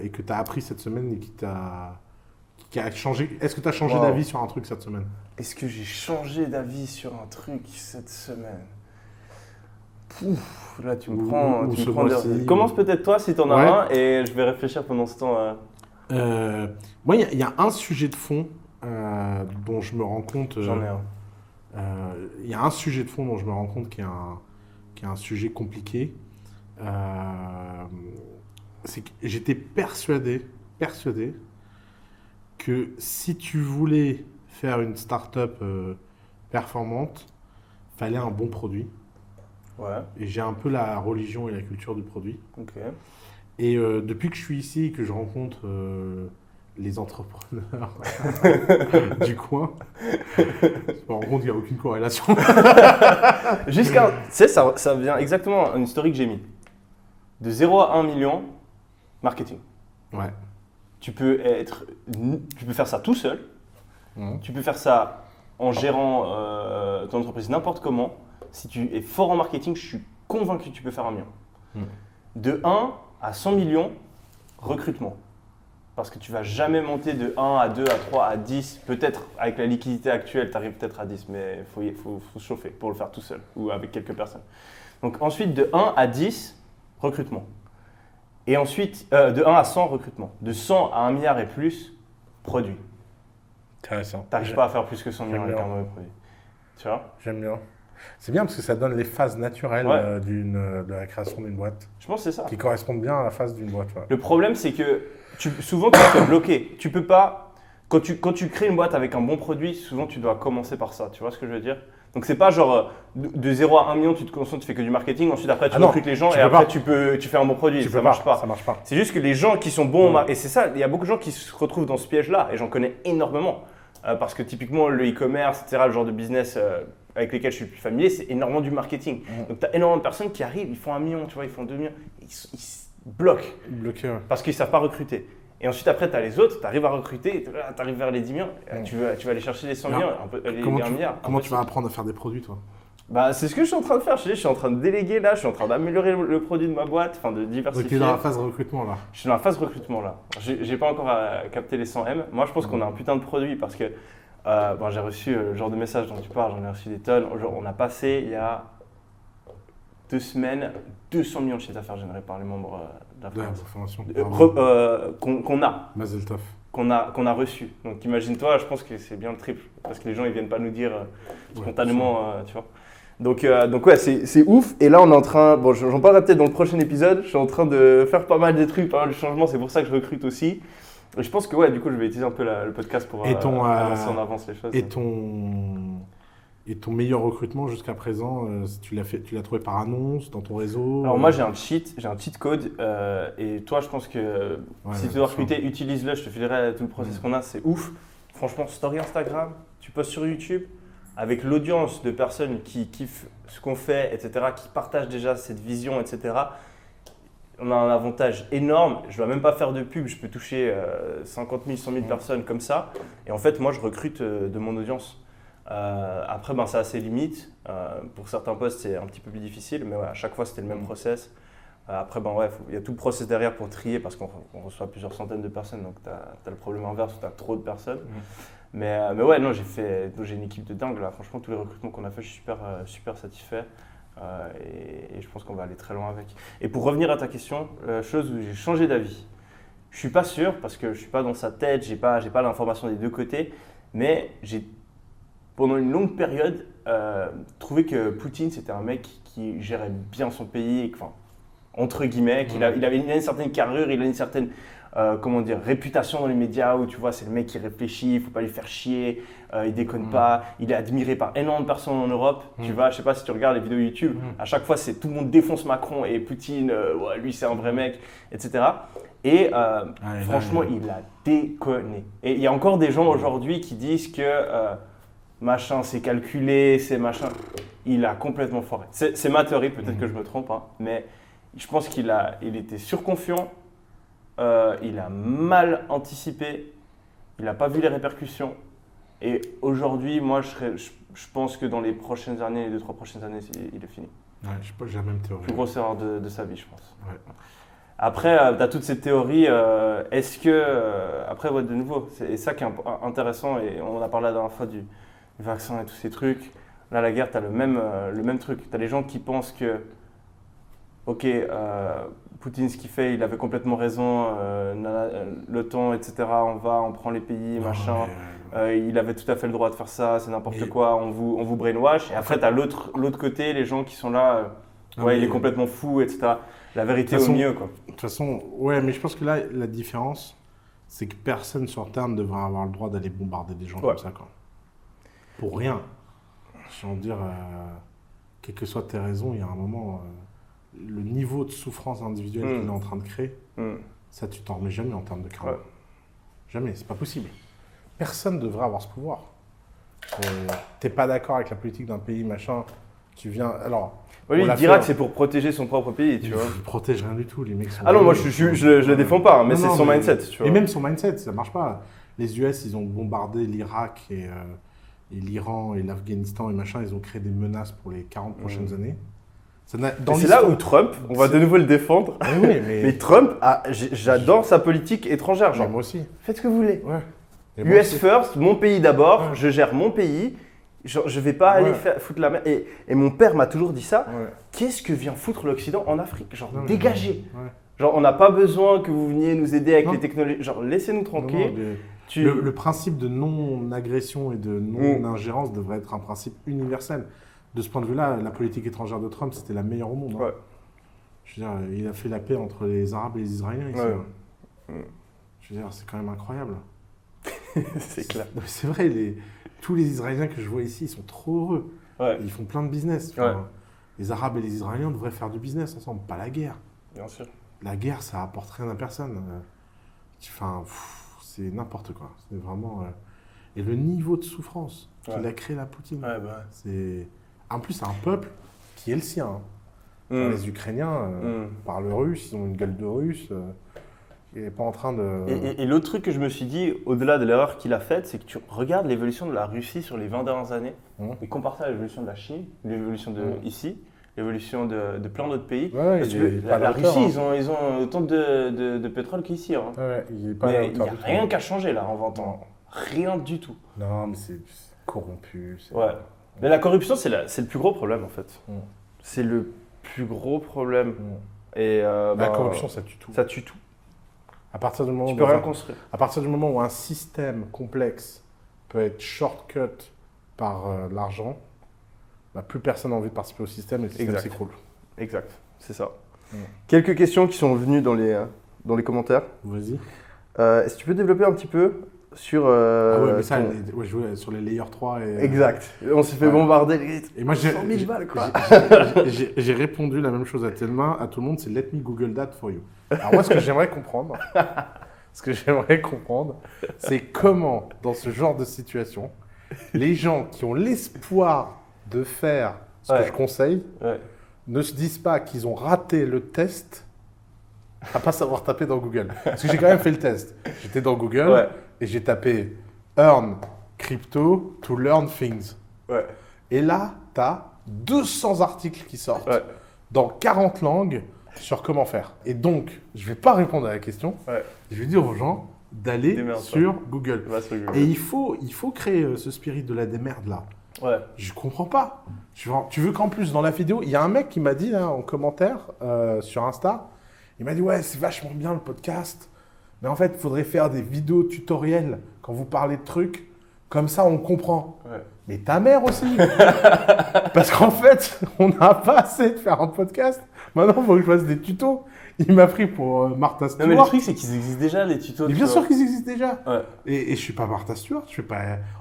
et que tu as appris cette semaine et qui t'a qui a changé Est-ce que tu as changé Wow. d'avis sur un truc cette semaine? Est-ce que j'ai changé d'avis sur un truc cette semaine? Pouf, là tu me prends. ou tu me prends Commence peut-être toi si t'en as Ouais. un et je vais réfléchir pendant ce temps. euh, Euh, Moi, il y a- il y, a un sujet de fond euh, dont je me rends compte. J'en ai un. Euh, Il y a un sujet de fond dont je me rends compte qui est un, qui est un sujet compliqué. C'est que j'étais persuadé, persuadé que si tu voulais faire une start-up performante, fallait un bon produit. Ouais, Et j'ai un peu la religion et la culture du produit. ok. Et euh, depuis que je suis ici et que je rencontre euh, les entrepreneurs <laughs> du coin, je me rends compte qu'il n'y a aucune corrélation. <laughs> Jusqu'à. Tu sais, ça, ça vient exactement une story que j'ai mis. De 0 à 1 million, marketing. Ouais. Tu peux, être, tu peux faire ça tout seul. Mhm. Tu peux faire ça en gérant euh, ton entreprise n'importe comment. Si tu es fort en marketing, je suis convaincu que tu peux faire un million. Mhm. De 1 à 100 millions, recrutement. Parce que tu vas jamais monter de 1 à 2 à 3 à 10. Peut-être avec la liquidité actuelle, tu arrives peut-être à 10, mais il faut, faut, faut se chauffer pour le faire tout seul ou avec quelques personnes. Donc ensuite, de 1 à 10, recrutement. Et ensuite, euh, de 1 à 100, recrutement. De 100 à 1 milliard et plus, produit. Intéressant. T'arrives pas à faire plus que 100 millions avec un mauvais produit. Tu vois? J'aime bien. C'est bien parce que ça donne les phases naturelles Ouais. euh, d'une, euh, de la création d'une boîte, Je pense que c'est ça. qui correspondent bien à la phase d'une boîte. ouais. Le problème, c'est que tu, souvent, tu te bloqué. Tu peux pas. Quand tu, quand tu crées une boîte avec un bon produit, souvent, tu dois commencer par ça. Tu vois ce que je veux dire? Donc, c'est pas genre euh, de, de 0 à 1 million, tu te concentres, tu fais que du marketing. Ensuite, après, tu Ah recrutes les gens et après, pas. tu, peux, tu fais un bon produit. Tu ça marche pas. Ça marche pas. C'est juste que les gens qui sont bons, mar- et c'est ça, il y a beaucoup de gens qui se retrouvent dans ce piège-là, et j'en connais énormément. Euh, parce que typiquement, le e-commerce, etc., le genre de business euh, avec lesquels je suis plus familier, c'est énormément du marketing. Mhm. Donc, tu as énormément de personnes qui arrivent, ils font un million, tu vois, ils font deux millions, ils, ils se bloquent Bloqué. ouais. parce qu'ils ne savent pas recruter. Et ensuite, après, tu as les autres, tu arrives à recruter, tu arrives vers les 10 millions, euh, Mhm. tu, vas, tu vas aller chercher les 100 Alors, millions, les, Comment, les 1 tu, milliard. comment tu vas apprendre à faire des produits, toi? Bah, C'est ce que je suis en train de faire. Je, suis en train de déléguer là, je suis en train d'améliorer le, le produit de ma boîte, enfin de Donc, diversifier. tu es dans la phase recrutement, là. Je suis dans la phase recrutement là. J'ai pas encore euh, capté les 100 M. Moi, je pense qu'on a un putain de produit parce que euh, bon, j'ai reçu euh, le genre de message dont tu parles, j'en ai reçu des tonnes. On a passé il y a deux semaines 200 millions de chiffres d'affaires générés par les membres euh, de la France. formation. Euh, Qu'on a, qu'on a, qu'on a reçu. Donc imagine-toi, je pense que c'est bien le triple parce que les gens ils viennent pas nous dire euh, spontanément, tu vois. Donc, euh, donc ouais, c'est c'est ouf. Et là, on est en train, bon, j'en parlerai peut-être dans le prochain épisode. Je suis en train de faire pas mal de trucs, pas mal de changements. C'est pour ça que je recrute aussi. Je pense que ouais, du coup, je vais utiliser un peu la- le podcast pour Et ton, euh, euh, avancer en avance les choses. Et ton, et ton meilleur recrutement jusqu'à présent, euh, tu l'as fait, tu l'as trouvé par annonce, dans ton réseau Alors moi, j'ai un cheat, j'ai un cheat code. euh, et toi, je pense que Ouais, si tu dois recruter, utilise-le. Je te filerai tout le process qu'on a. C'est ouf. Franchement, story Instagram, tu postes sur YouTube. avec l'audience de personnes qui kiffent ce qu'on fait, etc., qui partagent déjà cette vision, etc., on a un avantage énorme. Je ne dois même pas faire de pub, je peux toucher euh, 50 000, 100 000 personnes comme ça. Et en fait, moi, je recrute euh, de mon audience. Euh, après, ben, ça a ses limites. Euh, pour certains postes, c'est un petit peu plus difficile, mais ouais, à chaque fois, c'était le même process. Euh, après, ben, ouais, il y a tout le process derrière pour trier parce qu'on on reçoit plusieurs centaines de personnes, donc tu as, le problème inverse où tu as trop de personnes. Mais, euh, mais ouais, non, j'ai fait, donc j'ai une équipe de dingue là. Franchement, tous les recrutements qu'on a fait, je suis super, super satisfait. Euh, et, et je pense qu'on va aller très loin avec. Et pour revenir à ta question, la chose où j'ai changé d'avis, je suis pas sûr parce que je suis pas dans sa tête, j'ai pas, j'ai pas l'information des deux côtés, mais j'ai pendant une longue période euh, trouvé que Poutine c'était un mec qui gérait bien son pays, et que, enfin, entre guillemets, qu'il a- il avait une certaine carrure, il a une certaine euh, comment dire, réputation dans les médias où tu vois, c'est le mec qui réfléchit, il faut pas lui faire chier, euh, il déconne pas, il est admiré par énormément de personnes en Europe. Tu vois, je sais pas si tu regardes les vidéos YouTube, à chaque fois, c'est tout le monde défonce Macron et Poutine, euh, ouais, lui c'est un vrai mec, etc. Et euh, Ah, franchement, il- il a déconné. Et il y a encore des gens aujourd'hui qui disent que machin c'est calculé, c'est machin. Il a complètement foiré. C'est ma théorie, peut-être que je me trompe, hein, mais je pense qu'il a, il était surconfiant, il a mal anticipé, il n'a pas vu les répercussions. Et aujourd'hui, moi, je, serais- je, je pense que dans les prochaines années, les deux, trois prochaines années, il est fini. Ouais, je sais pas, j'ai la même théorie. Plus grosse erreur de, de sa vie, je pense. Ouais. Après, tu as toute cette théorie. euh, Est-ce que. euh, après, ouais, de nouveau, c'est ça qui est intéressant. Et on a parlé la dernière fois du, vaccin et tous ces trucs. Là, la guerre, tu as le même, euh, le même truc. Tu as les gens qui pensent que. Ok, euh, Poutine, ce qu'il fait, il avait complètement raison. euh, euh, L'OTAN, etc. On va, on prend les pays, Non, machin. mais, euh, il avait tout à fait le droit de faire ça, c'est n'importe quoi, on vous, on vous brainwash. Et après, tu as l'autre l'autre côté, les gens qui sont là, euh, ouais, il est complètement fou, etc. La vérité toute au façon- mieux, quoi. De toute façon, ouais, mais je pense que là, la différence, c'est que personne sur Terre ne devrait avoir le droit d'aller bombarder des gens Ouais. comme ça, quoi. Pour rien. Envie de dire, euh, quelles que soient tes raisons, il y a un moment, le niveau de souffrance individuelle Mm. qu'il est en train de créer, Hmm. ça, tu t'en remets jamais en termes de karma. Ouais. Jamais, c'est pas possible. Personne ne devrait avoir ce pouvoir. Euh, T'es pas d'accord avec la politique d'un pays, machin, tu viens. Alors, On il dira fait, que c'est pour protéger son propre pays, tu ils, vois. <laughs> ils protègent rien du tout, les mecs sont. Ah non, moi je, je, je, je le défends pas, hein, mais c'est son mais- mindset, tu vois. Et même son mindset, ça marche pas. Les US, ils ont bombardé l'Irak et, euh, et l'Iran et l'Afghanistan et machin, ils ont créé des menaces pour les 40 prochaines années. Et dans c'est là où Trump, on va de nouveau le défendre. Mais oui, mais, <laughs> Mais Trump, a- j'adore sa politique étrangère. mais Genre, moi aussi. faites ce que vous voulez. Ouais. Et US first, mon pays d'abord, Ouais. je gère mon pays. Je vais pas aller faire, foutre la merde. Et, et mon père m'a toujours dit ça. Ouais. Qu'est-ce que vient foutre l'Occident en Afrique? Genre, Non, dégagez. Genre, on n'a pas besoin que vous veniez nous aider avec Non. les technologies. Genre, laissez-nous tranquille. non, le, Tu- le- le principe de non-agression et de non-ingérence devrait être un principe universel. De ce point de vue-là, la politique étrangère de Trump, c'était la meilleure au monde. hein. Ouais. Je veux dire, il a fait la paix entre les Arabes et les Israéliens ici. Hein. Je veux dire, c'est quand même incroyable. <laughs> c'est clair. C'est vrai, les, tous les Israéliens que je vois ici, ils sont trop heureux. Ouais, Ils font plein de business. Ouais. Les Arabes et les Israéliens devraient faire du business ensemble, pas la guerre. bien sûr. La guerre, ça apporte rien à personne. Euh, Enfin, c'est n'importe quoi. C'est vraiment. euh, Et le niveau de souffrance qu'il a créé la Poutine, bah. c'est. En plus, c'est un peuple qui est le sien. hein. Hmm. Les Ukrainiens euh, Hmm. parlent russe, ils ont une gueule de russe. euh, il n'est pas en train de. Et, et- et l'autre truc que je me suis dit, au-delà de l'erreur qu'il a faite, c'est que tu regardes l'évolution de la Russie sur les 20 dernières années Mhm. et compare ça à l'évolution de la Chine, l'évolution de Mhm. ici, l'évolution de, de plein d'autres pays. Ouais, Parce que la, Russie, hein. ils, ont, ils ont autant de, de- de pétrole qu'ici. hein. Ouais, il n'y a du rien qu'à changer là en 20 ans. Rien du tout. Non, mais c'est corrompu. Ouais. Mais la corruption, c'est le plus gros problème en fait. Mhm. C'est le plus gros problème. Et euh, La bah, corruption, ça tue tout. ça tue tout. À partir du moment Tu où peux dans rien un- construire. À partir du moment où un système complexe peut être shortcut par euh, l'argent, bah, plus personne n'a envie de participer au système et le système s'écroule. Exact, c'est ça. Quelques questions qui sont venues dans les, euh, dans les commentaires. Vas-y. Euh, Est-ce que tu peux développer un petit peu sur. euh, ah ouais, mais ça, ton- les- ouais, je jouais sur les layers 3 et. euh, Exact. On s'est fait Ouais. bombarder. les- Et moi, j'ai 100 000 j'ai- balles, quoi. j'ai- répondu la même chose à Thelma, à tout le monde, c'est let me Google that for you. Alors moi, ce que j'aimerais comprendre, <laughs> ce que j'aimerais comprendre, c'est comment, dans ce genre de situation, les gens qui ont l'espoir de faire ce Ouais. que je conseille Ouais. ne se disent pas qu'ils ont raté le test à pas savoir taper dans Google. Parce que j'ai quand même fait le test. J'étais dans Google Ouais. Et j'ai tapé Earn Crypto to Learn Things. Ouais. Et là, tu as 200 articles qui sortent Ouais. dans 40 langues sur comment faire. Et donc, je vais pas répondre à la question. Ouais. Je vais dire aux gens d'aller sur Google. Sur Google. Et il faut, il faut créer euh, ce spirit de la démerde là. Ouais. Je comprends pas. Tu veux, tu veux qu'en plus, dans la vidéo, il y a un mec qui m'a dit là, en commentaire euh, sur Insta, il m'a dit Ouais, c'est vachement bien le podcast, mais en fait, il faudrait faire des vidéos tutoriels quand vous parlez de trucs, comme ça on comprend. Ouais. Mais ta mère aussi <laughs> Parce qu'en fait, on n'a pas assez de faire un podcast. Maintenant, il faut que je fasse des tutos. Il m'a pris pour euh, Martha Stewart. Non, mais le truc, c'est qu'ils existent déjà, les tutos. Mais bien sûr qu'ils existent déjà. Ouais. Et, et je suis pas Martha Stewart, je suis pas,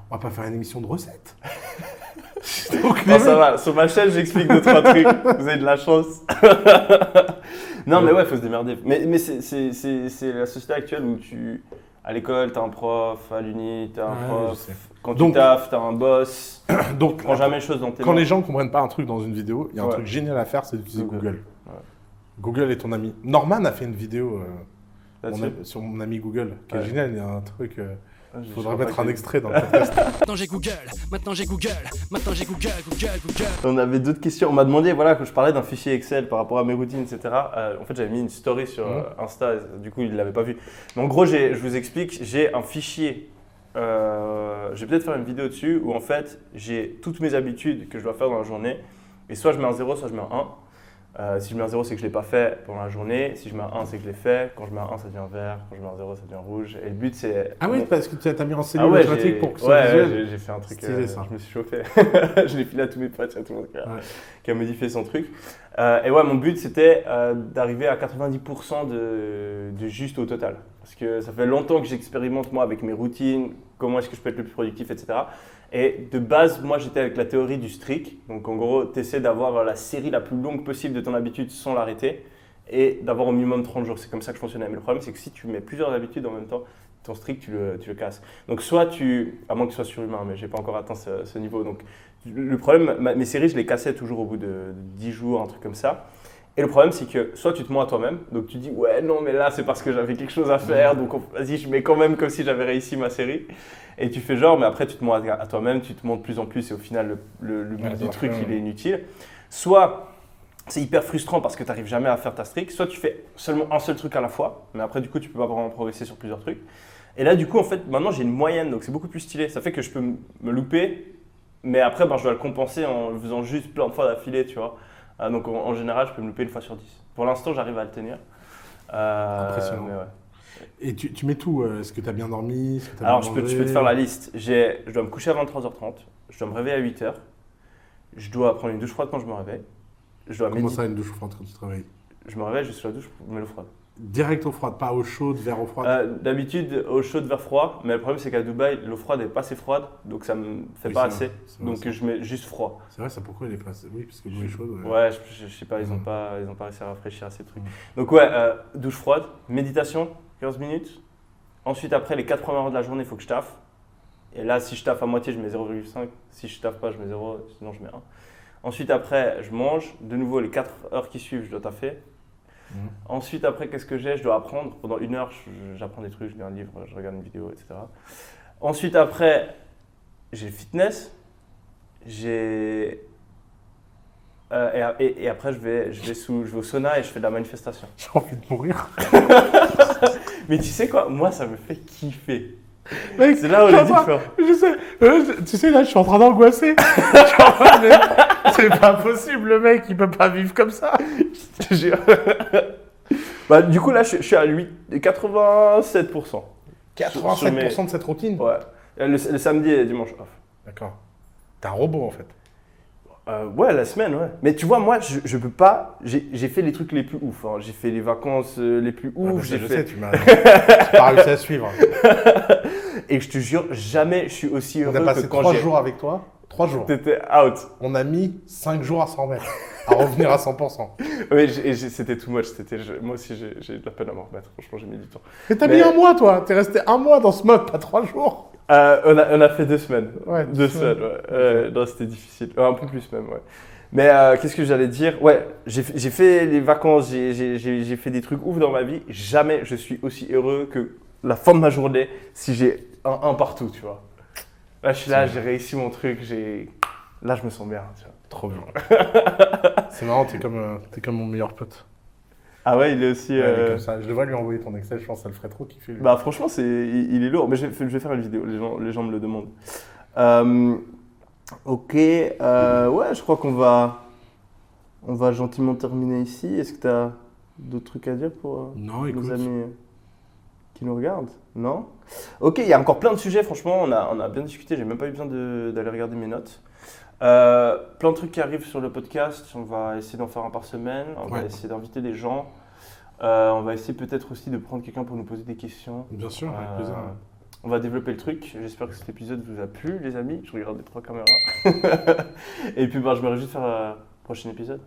on va pas faire une émission de recettes. <laughs> Donc, Non, ça va. Sur ma chaîne, j'explique deux, trois trucs. Vous avez de la chance. <laughs> non, mais ouais, faut se démerder. Mais, mais c'est- la société actuelle où tu. À l'école, t'as un prof. À l'uni, t'as un Ouais, prof. Quand Donc- tu taffes, t'as un boss. <coughs> Donc, Prends jamais les choses dans tes quand mains. les gens comprennent pas un truc dans une vidéo, il y a un Ouais. truc génial à faire, c'est d'utiliser Google. Google. Ouais. Google est ton ami. Norman a fait une vidéo euh, Là-dessus. mon ami- sur mon ami Google, qui est génial. Il y a un truc. euh, Il crois mettre un extrait dans le podcast. <laughs> Maintenant j'ai Google, maintenant j'ai Google, maintenant j'ai Google, Google, Google. On avait d'autres questions. On m'a demandé, voilà, que je parlais d'un fichier Excel par rapport à mes routines, etc. Euh, en fait, j'avais mis une story sur Mhm. euh, Insta, du coup, il ne l'avait pas vu. Mais en gros, j'ai- je vous explique, j'ai un fichier. euh, je vais peut-être faire une vidéo dessus où en fait, j'ai toutes mes habitudes que je dois faire dans la journée. Et soit je mets un 0, soit je mets un 1. Euh, si je mets un 0, c'est que je ne l'ai pas fait pendant la journée. Si je mets un 1, c'est que je l'ai fait. Quand je mais un 1, ça devient vert. Quand je mets un 0, ça devient rouge. Et le but, c'est. ah oui, Bon, parce que tu as mis en ah cellule ouais, automatique j'ai pour que ce ouais, ouais, j'ai- j'ai fait un truc. Euh, ça. Je me suis chauffé. <laughs> je l'ai filé à tous mes potes, a tout le monde qui a, Ouais. qui a modifié son truc. Euh, et ouais, mon but c'était euh, d'arriver à 90% de, de juste au total. Parce que ça fait longtemps que j'expérimente moi avec mes routines, comment est-ce que je peux être le plus productif, etc. Et de base, moi j'étais avec la théorie du streak. Donc en gros, tu essaies d'avoir la série la plus longue possible de ton habitude sans l'arrêter et d'avoir au minimum 30 jours. C'est comme ça que je fonctionnais. Mais le problème, c'est que si tu mets plusieurs habitudes en même temps, ton streak, tu le, tu le casses. Donc soit tu, à moins que tu sois surhumain, mais j'ai pas encore atteint ce, niveau. Donc le problème, mes séries, je les cassais toujours au bout de 10 jours, un truc comme ça. Et le problème, c'est que soit tu te mens à toi-même, donc tu dis ouais non mais là c'est parce que j'avais quelque chose à faire, donc on- vas-y je mets quand même comme si j'avais réussi ma série. Et tu fais genre, mais après tu te mens à, toi-même, tu te mens de plus en plus et au final le, but Ouais, du truc il est inutile. Soit c'est hyper frustrant parce que tu n'arrives jamais à faire ta streak, soit tu fais seulement un seul truc à la fois, mais après du coup tu peux pas vraiment progresser sur plusieurs trucs. Et là du coup en fait maintenant j'ai une moyenne, donc c'est beaucoup plus stylé. Ça fait que je peux me louper, mais après ben, je dois le compenser en le faisant juste plein de fois d'affilée, tu vois. Euh, donc en, en général je peux me louper une fois sur 10. Pour l'instant j'arrive à le tenir. Euh, Impressionnant. mais ouais. Et tu, tu mets tout. euh, Est-ce que tu as bien dormi Est-ce que Alors, bien je peux, je peux te faire la liste. Je dois me coucher à 23h30. Je dois me réveiller à 8h. Je dois prendre une douche froide quand je me réveille. Je dois Comment méditer. ça, une douche froide quand tu te réveilles? Je me réveille, je suis sous la douche, je mets l'eau froide. Direct eau froide, pas eau chaude, verre eau froide. Euh, D'habitude, eau chaude, vers froid. Mais le problème, c'est qu'à Dubaï, l'eau froide n'est pas assez froide. Donc, ça me fait Oui, pas assez. vrai, Donc, je mets juste froid. C'est vrai, ça pourquoi il est pas. Oui, parce que l'eau est chaude. ouais. Ouais, je, je- sais pas, ils n'ont Mhm. pas, ils ont pas réussi à rafraîchir assez de trucs. Mhm. Donc, ouais, euh, douche froide, méditation, 15 minutes. Ensuite, après les 4 premières heures de la journée, il faut que je taffe. Et là, si je taffe à moitié, je mets 0,5. Si je taffe pas, je mets 0, sinon je mets 1. Ensuite, après, je mange. De nouveau, les 4 heures qui suivent, je dois taffer. Mhm. Ensuite, après, qu'est-ce que j'ai? Je dois apprendre. Pendant une heure, j'apprends des trucs, je lis un livre, je regarde une vidéo, etc. Ensuite, après, j'ai le fitness. J'ai. euh, et, et- et après, je vais, je, vais sous, je vais au sauna et je fais de la manifestation. J'ai envie de mourir. <laughs> Mais tu sais quoi? Moi, ça me fait kiffer. <laughs> Mec, C'est là où en train- différents. Je sais, euh, je- tu sais, là, je suis en train d'angoisser. <laughs> C'est pas possible, le mec, il peut pas vivre comme ça. <laughs> Je te jure. bah, du coup, là, je, je suis à 8, 87%. 87% de cette routine? Ouais. Le, le samedi et dimanche off. D'accord. T'es un robot, en fait. Euh, ouais, la semaine, ouais. Mais tu vois, moi, je, je peux pas. J'ai j'ai fait les trucs les plus ouf. hein. J'ai fait les vacances euh, les plus ouf. Ouais, bah, ça, j'ai je fait... sais, tu m'as pas réussi à suivre. <laughs> Et je te jure, jamais je suis aussi On heureux a passé que quand 3 j'ai. jours avec toi. 3 jours. T'étais out. On a mis 5 jours à s'en remettre. À revenir à 100%. <laughs> Ouais, j'ai- et j'ai- c'était too much. Moi aussi, j'ai j'ai de la peine à m'en remettre. Franchement, j'ai mis du temps. Mais t'as Mais- mis un mois, toi. T'es resté un mois dans ce mode, pas 3 jours. Euh, on, a, on a fait deux semaines. Ouais, Deux semaines, ouais. Euh, non, c'était difficile. Euh, Un peu plus même, ouais. Mais euh, qu'est-ce que j'allais dire? Ouais, j'ai fait les vacances, j'ai- fait des trucs ouf dans ma vie. Jamais je suis aussi heureux que la fin de ma journée si j'ai un, un partout, tu vois. Là, je suis là, j'ai réussi mon truc, j'ai... Là, je me sens bien, tu vois. Trop bien. <laughs> c'est marrant, t'es comme, t'es comme mon meilleur pote. Ah ouais, il est aussi... Ouais, euh, ça. Je devrais lui envoyer ton Excel, je pense que ça le ferait trop kiffer. lui. Bah franchement, c'est, il, il est lourd. Mais je, vais- je vais faire une vidéo, les gens, les gens me le demandent. Euh, ok, euh, ouais, je crois qu'on va, on va gentiment terminer ici. Est-ce que tu as d'autres trucs à dire pour écoute. nos amis qui nous regardent? Non? Ok, il y a encore plein de sujets, franchement, on a, on a bien discuté, j'ai même pas eu besoin de- d'aller regarder mes notes. Euh, plein de trucs qui arrivent sur le podcast, on va essayer d'en faire un par semaine, on va essayer d'inviter des gens, Euh, on va essayer peut-être aussi de prendre quelqu'un pour nous poser des questions. Bien sûr, avec Euh, plaisir. on va développer le truc. J'espère que cet épisode vous a plu, les amis. Je regarde les trois caméras. <laughs> Et puis, bah, je me réjouis de faire le prochain épisode.